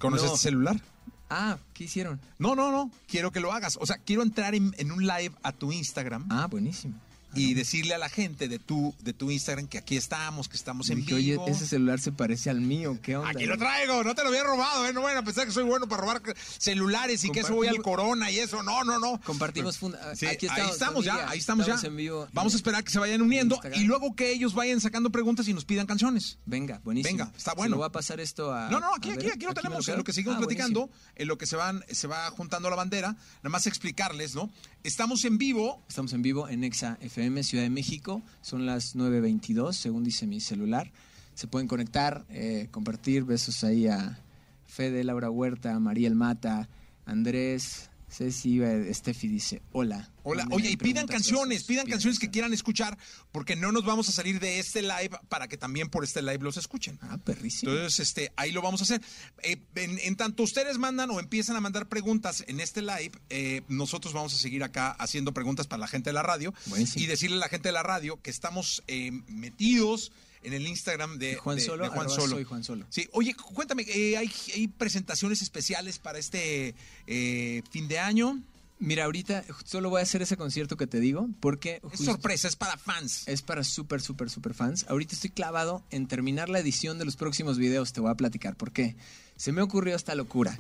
¿Conoces No. este celular? Ah, ¿qué hicieron? No, no, no. Quiero que lo hagas. O sea, quiero entrar en, en un live a tu Instagram. Ah, buenísimo. Y decirle a la gente de tu, de tu Instagram que aquí estamos, que estamos en Dije, vivo. oye, ese celular se parece al mío, ¿qué onda? Aquí lo traigo, no te lo había robado, ¿eh? No vayan a pensar que soy bueno para robar celulares y que eso voy al corona y eso. No, no, no. Compartimos Sí, aquí ahí estamos, estamos ya, ahí estamos, ya. en vivo. Vamos a esperar que se vayan uniendo y luego que ellos vayan sacando preguntas y nos pidan canciones. Venga, buenísimo. Venga, está bueno. lo voy a pasar esto a. No, no, aquí, aquí, ver, aquí lo tenemos. quedo? En lo que seguimos Ah, platicando, buenísimo. en lo que se van, se va juntando la bandera, nada más explicarles, ¿no? Estamos en vivo. Estamos en vivo en Exa FM, Ciudad de México. Son las 9.22, según dice mi celular. Se pueden conectar, eh, compartir. Besos ahí a Fede, Laura Huerta, Mariel Mata, Andrés, Ceci, Steffi dice hola. Hola, oye, y pidan canciones, pidan canciones que quieran escuchar, porque no nos vamos a salir de este live para que también por este live los escuchen. Ah, perrísimo. Entonces, este, ahí lo vamos a hacer. Eh, en, en tanto ustedes mandan o empiezan a mandar preguntas en este live, eh, nosotros vamos a seguir acá haciendo preguntas para la gente de la radio Buenísimo. y decirle a la gente de la radio que estamos eh, metidos en el Instagram de, Juan de- Solo, de Juan Solo. soy Juan Solo. Sí, oye, cuéntame, eh, ¿hay, hay presentaciones especiales para este eh, fin de año? Mira, ahorita solo voy a hacer ese concierto que te digo, porque... Es sorpresa, es para fans. Es para súper, súper, súper fans. Ahorita estoy clavado en terminar la edición de los próximos videos. Te voy a platicar por qué. Se me ocurrió esta locura.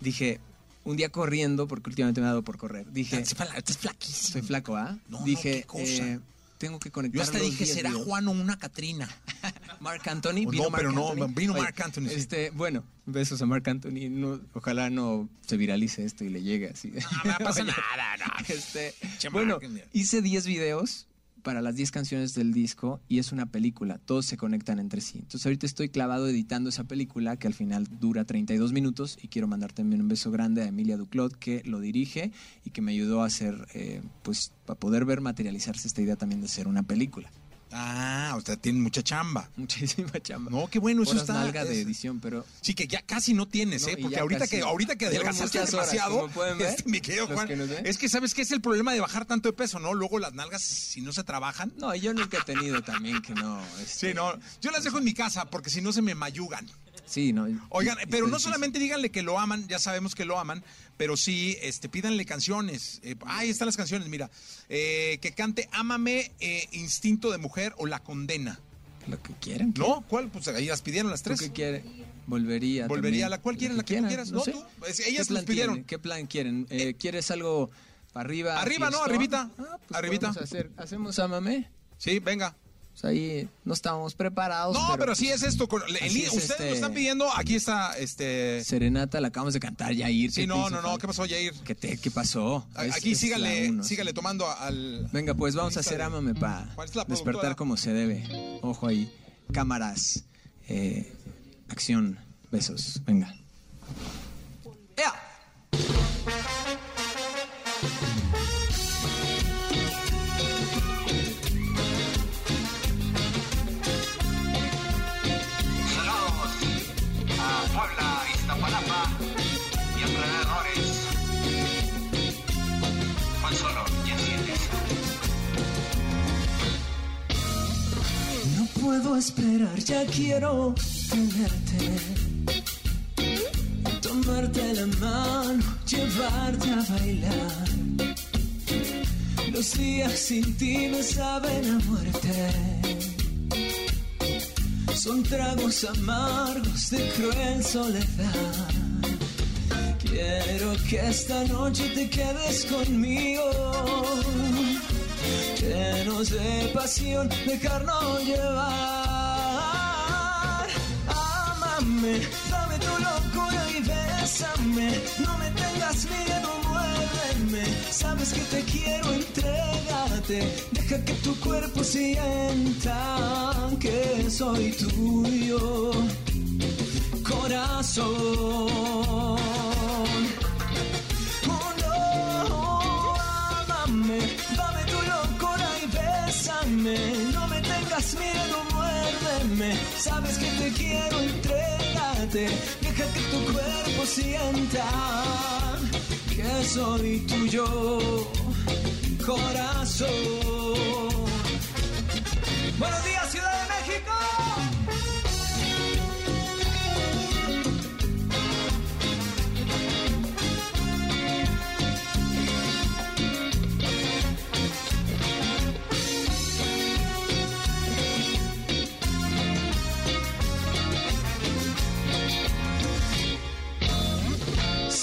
Dije, un día corriendo, porque últimamente me ha dado por correr. Dije, Estás flaquísimo. soy flaco, ¿ah? No, no, Dije, qué cosa. eh, tengo que conectar Yo hasta los dije, 10 ¿será. Juan o una Catrina? Mark Anthony. No, vino Marc pero no, vino Marc Anthony, sí. Este, bueno, besos a Mark Anthony. No- ojalá no se viralice esto y le llegue así. No, no pasa Oye, nada, no. Este, bueno, Marc, hice 10 videos para las 10 canciones del disco y es una película. Todos se conectan entre sí. Entonces ahorita estoy clavado editando esa película que al final dura 32 minutos y quiero mandar también un beso grande a Emilia Duclot que lo dirige y que me ayudó a hacer, eh, pues, para poder ver materializarse esta idea también de hacer una película. Ah, o sea, tienen mucha chamba. Muchísima chamba. No, qué bueno, eso está. nalga de edición, pero Sí, que ya casi no tienes, No, ¿eh? Porque ahorita casi. que, ahorita que adelgazaste horas, demasiado, como pueden ver, este, mi querido los Juan, que nos ven. es que sabes que es el problema de bajar tanto de peso, ¿no? Luego las nalgas, si no se trabajan. no, yo nunca he tenido también que no. este, Sí, no. Yo las dejo en mi casa porque si no se me mayugan. Sí, no. Oigan, pero no solamente díganle que lo aman, ya sabemos que lo aman, pero sí, este, pídanle canciones. Eh, ahí están las canciones, mira. Eh, que cante Ámame, eh, Instinto de Mujer o La Condena. Lo que quieran. ¿No? ¿Cuál? Pues ahí las pidieron las ¿Tú tres. qué quiere? Volvería. Volvería también. la cual quieren, la que quieran, quieras. No, sé. tú. Es- ¿Qué ellas nos pidieron. ¿Qué plan quieren? Eh, ¿Quieres algo arriba? Arriba, ¿no? Arribita. Ah, pues Arribita. hacer- hacemos Amame. Sí, venga. Ahí no estábamos preparados. No, pero, sí es esto. el- es ustedes este- lo están pidiendo. Aquí está, este. Serenata la acabamos de cantar, Yair. Sí, ¿qué no, no, no. ¿Qué pasó, Jair? ¿Qué, te- qué pasó? Es- Aquí es sígale, uno, sígale sí. tomando al. Venga, pues vamos a hacer Ámame para ¿Cuál es la despertar como se debe. Ojo ahí. Cámaras. eh, acción. Besos. Venga. Puedo esperar, ya quiero tenerte. Tomarte la mano, llevarte a bailar. Los días sin ti me saben a muerte. Son tragos amargos de cruel soledad. Quiero que esta noche te quedes conmigo llenos de pasión, dejarnos llevar. Ámame, dame tu locura y bésame. No me tengas miedo, muéveme. Sabes que te quiero, entrégate. Deja que tu cuerpo sienta que soy tuyo. Corazón. Oh, no, ámame, No me tengas miedo, muérdeme. Sabes que te quiero, entrégate. Deja que tu cuerpo sienta que soy tuyo, corazón. Buenos días, Ciudad de México.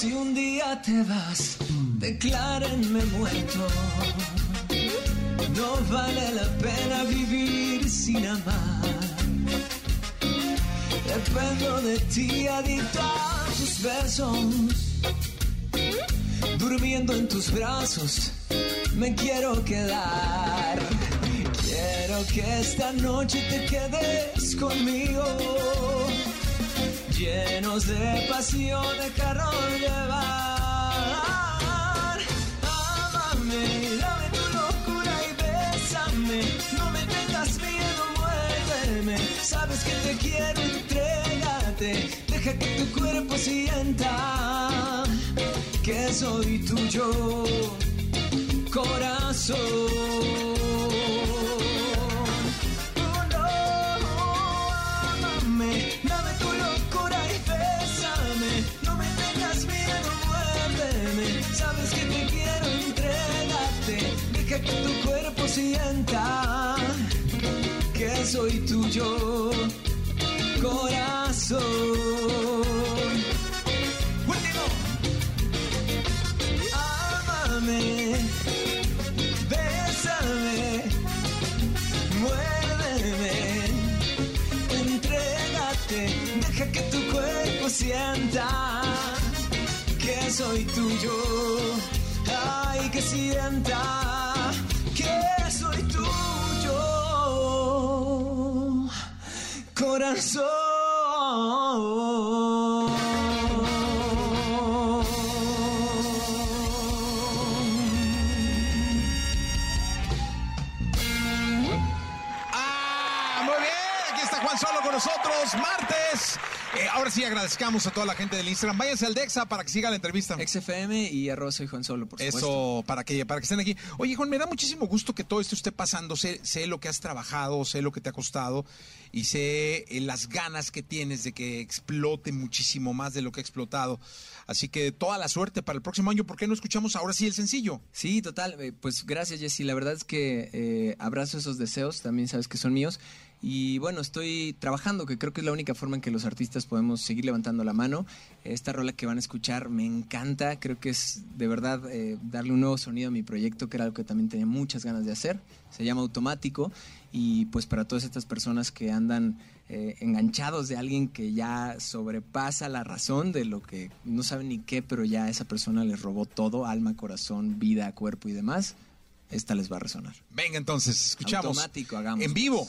Si un día te vas, declárenme muerto. No vale la pena vivir sin amar. Dependo de ti, adicto a tus besos. Durmiendo en tus brazos, me quiero quedar. Quiero que esta noche te quedes conmigo llenos de pasión, dejarnos llevar. Ámame, dame tu locura y bésame. No me tengas miedo, muéveme. Sabes que te quiero, entrégate. Deja que tu cuerpo sienta que soy tuyo, corazón. Que tu cuerpo sienta que soy tuyo, corazón. Último. Ámame, bésame, muérdeme, entrégate, deja que tu cuerpo sienta que soy tuyo, ay que sienta que soy tuyo, corazón. Ah, muy bien, aquí está Juan Solo con nosotros, martes. Eh, ahora sí agradezcamos a toda la gente del Instagram. Váyanse al Dexa para que siga la entrevista. XFM y arroba soy Juan Solo, por supuesto. Eso, para que, para que estén aquí. Oye, Juan, me da muchísimo gusto que todo esto esté pasando. Sé, sé lo que has trabajado, sé lo que te ha costado y sé eh, las ganas que tienes de que explote muchísimo más de lo que ha explotado. Así que toda la suerte para el próximo año. ¿Por qué no escuchamos ahora sí el sencillo? Sí, total. eh, Pues gracias, Jessy. La verdad es que eh, abrazo esos deseos, también sabes que son míos. Y bueno, estoy trabajando, que creo que es la única forma en que los artistas podemos seguir levantando la mano. Esta rola que van a escuchar me encanta, creo que es de verdad eh, darle un nuevo sonido a mi proyecto, que era algo que también tenía muchas ganas de hacer. Se llama Automático y pues para todas estas personas que andan eh, enganchados de alguien que ya sobrepasa la razón de lo que no saben ni qué, pero ya esa persona les robó todo, alma, corazón, vida, cuerpo y demás, esta les va a resonar. Venga, entonces, escuchamos. Automático, hagamos. En vivo.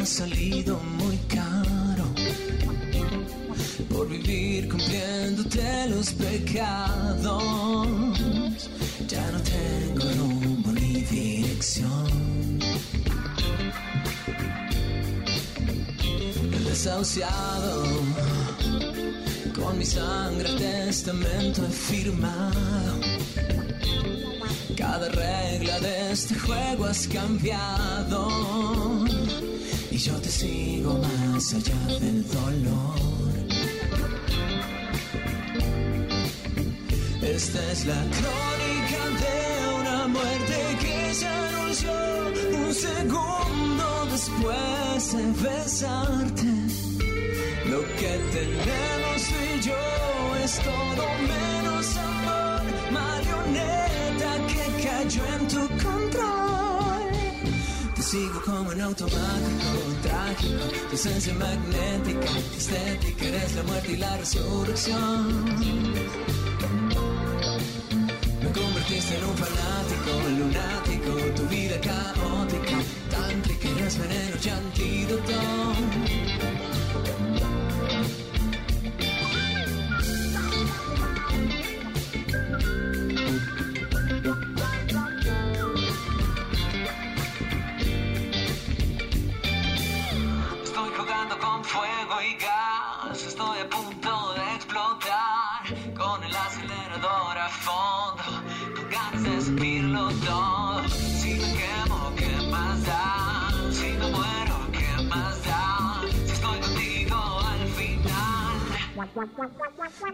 ha salido muy caro. Por vivir cumpliéndote los pecados, ya no tengo rumbo ni dirección. El desahuciado, con mi sangre testamento he firmado. Cada regla de este juego has cambiado yo te sigo más allá del dolor. Esta es la crónica de una muerte que se anunció un segundo después de besarte. Lo que tenemos tú y yo es todo menos amor, marioneta que cayó en tu control. Sigo como en automático, trágico, tu esencia magnética, estética, eres la muerte y la resurrección. Me convertiste en un fanático, lunático, tu vida caótica, tan que eres veneno y antídoto.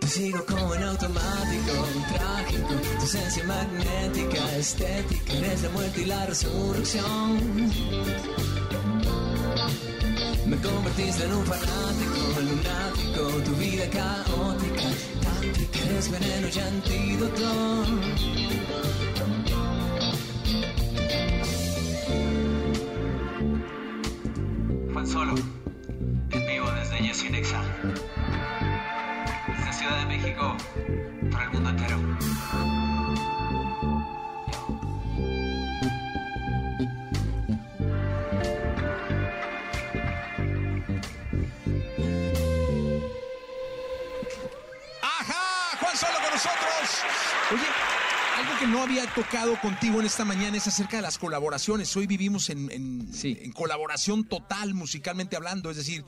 Sigo como en automático, trágico, tu esencia magnética, estética, eres la muerte y la resurrección. Me convertiste en un fanático, lunático, tu vida caótica, tántrica, eres veneno y antídoto. Juan Solo, en vivo desde. Desde Ciudad de México, para el mundo entero. ¡Ajá! Juan Solo con nosotros. Oye, algo que no había tocado contigo en esta mañana es acerca de las colaboraciones. Hoy vivimos en, en- en colaboración total, musicalmente hablando. Es decir,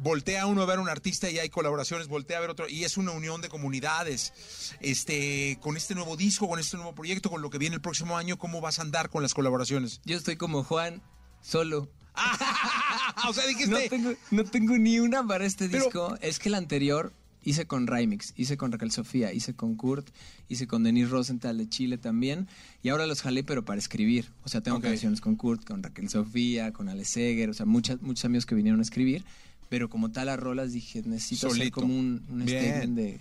voltea uno a ver a un artista y hay colaboraciones, voltea a ver otro, y es una unión de comunidades. Este, con este nuevo disco, con este nuevo proyecto, con lo que viene el próximo año, ¿cómo vas a andar con las colaboraciones? Yo estoy como Juan, solo. o sea, dijiste. No tengo, no tengo ni una para este Pero- disco. Es que el anterior hice con Rymix, hice con Raquel Sofía, hice con Kurt, hice con Denise Rosenthal de Chile también. Y ahora los jalé, pero para escribir. O sea, tengo Ok. canciones con Kurt, con Raquel Sofía, con Ale Seger, o sea, muchas, muchos amigos que vinieron a escribir. Pero como tal, a rolas dije, necesito hacer Solito. como un, un statement de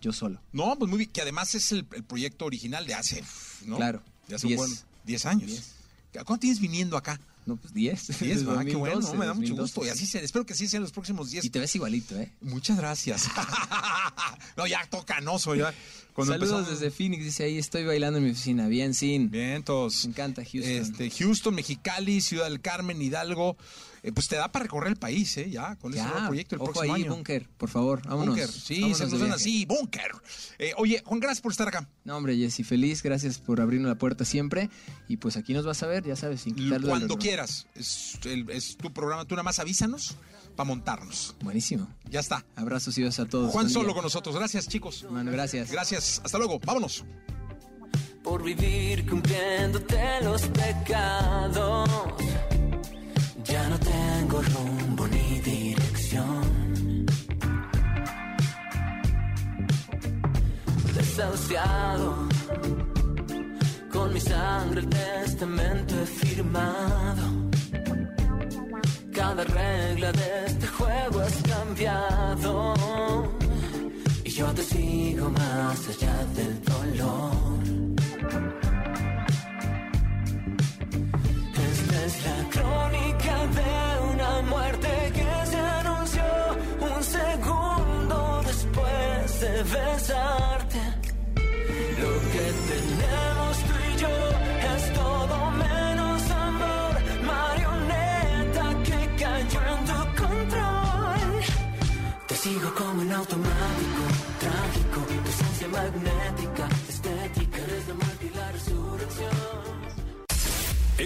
yo solo. No, pues muy bien, que además es el, el proyecto original de hace, ¿no? Claro. De hace un Diez. buen 10 años. Diez. ¿Cuánto tienes viniendo acá? No, pues 10. 10, Desde ¿verdad? Qué bueno, 2012, me da mucho 2012. gusto. Y así se, espero que así sean los próximos 10. Y te ves igualito, ¿eh? Muchas gracias. no, ya tocanoso, ya. Cuando Saludos empezamos- desde Phoenix, dice ahí, estoy bailando en mi oficina. Bien, sin. Vientos. Me encanta Houston. Este, Houston, Mexicali, Ciudad del Carmen, Hidalgo. Eh, pues te da para recorrer el país, ¿eh? Ya, con ese nuevo proyecto el ojo próximo ahí, año. Bunker, por favor, vámonos. Búnker, sí, Vámonos se nos así, Bunker. Eh, oye, Juan, gracias por estar acá. No, hombre, Jessy, feliz, gracias por abrirnos la puerta siempre. Y pues aquí nos vas a ver, ya sabes, sin quitarle Cuando quieras. Es, el- es tu programa, tú nada más avísanos para montarnos. Buenísimo. Ya está. Abrazos y besos a todos. Juan Solo con nosotros. Gracias, chicos. Hermano, gracias. Gracias. Hasta luego. Vámonos. por vivir cumpliéndote los pecados. Ya no tengo rumbo ni dirección. Desahuciado, con mi sangre el testamento he firmado. Cada regla de este juego has cambiado. Y yo te sigo más allá del dolor. Es la crónica de una muerte que se anunció un segundo después de besarte. Lo que tenemos tú y yo es todo menos amor, marioneta que cayó en tu control. Te sigo como en automático, trágico, tu esencia magnética, estética, eres la muerte y la resurrección.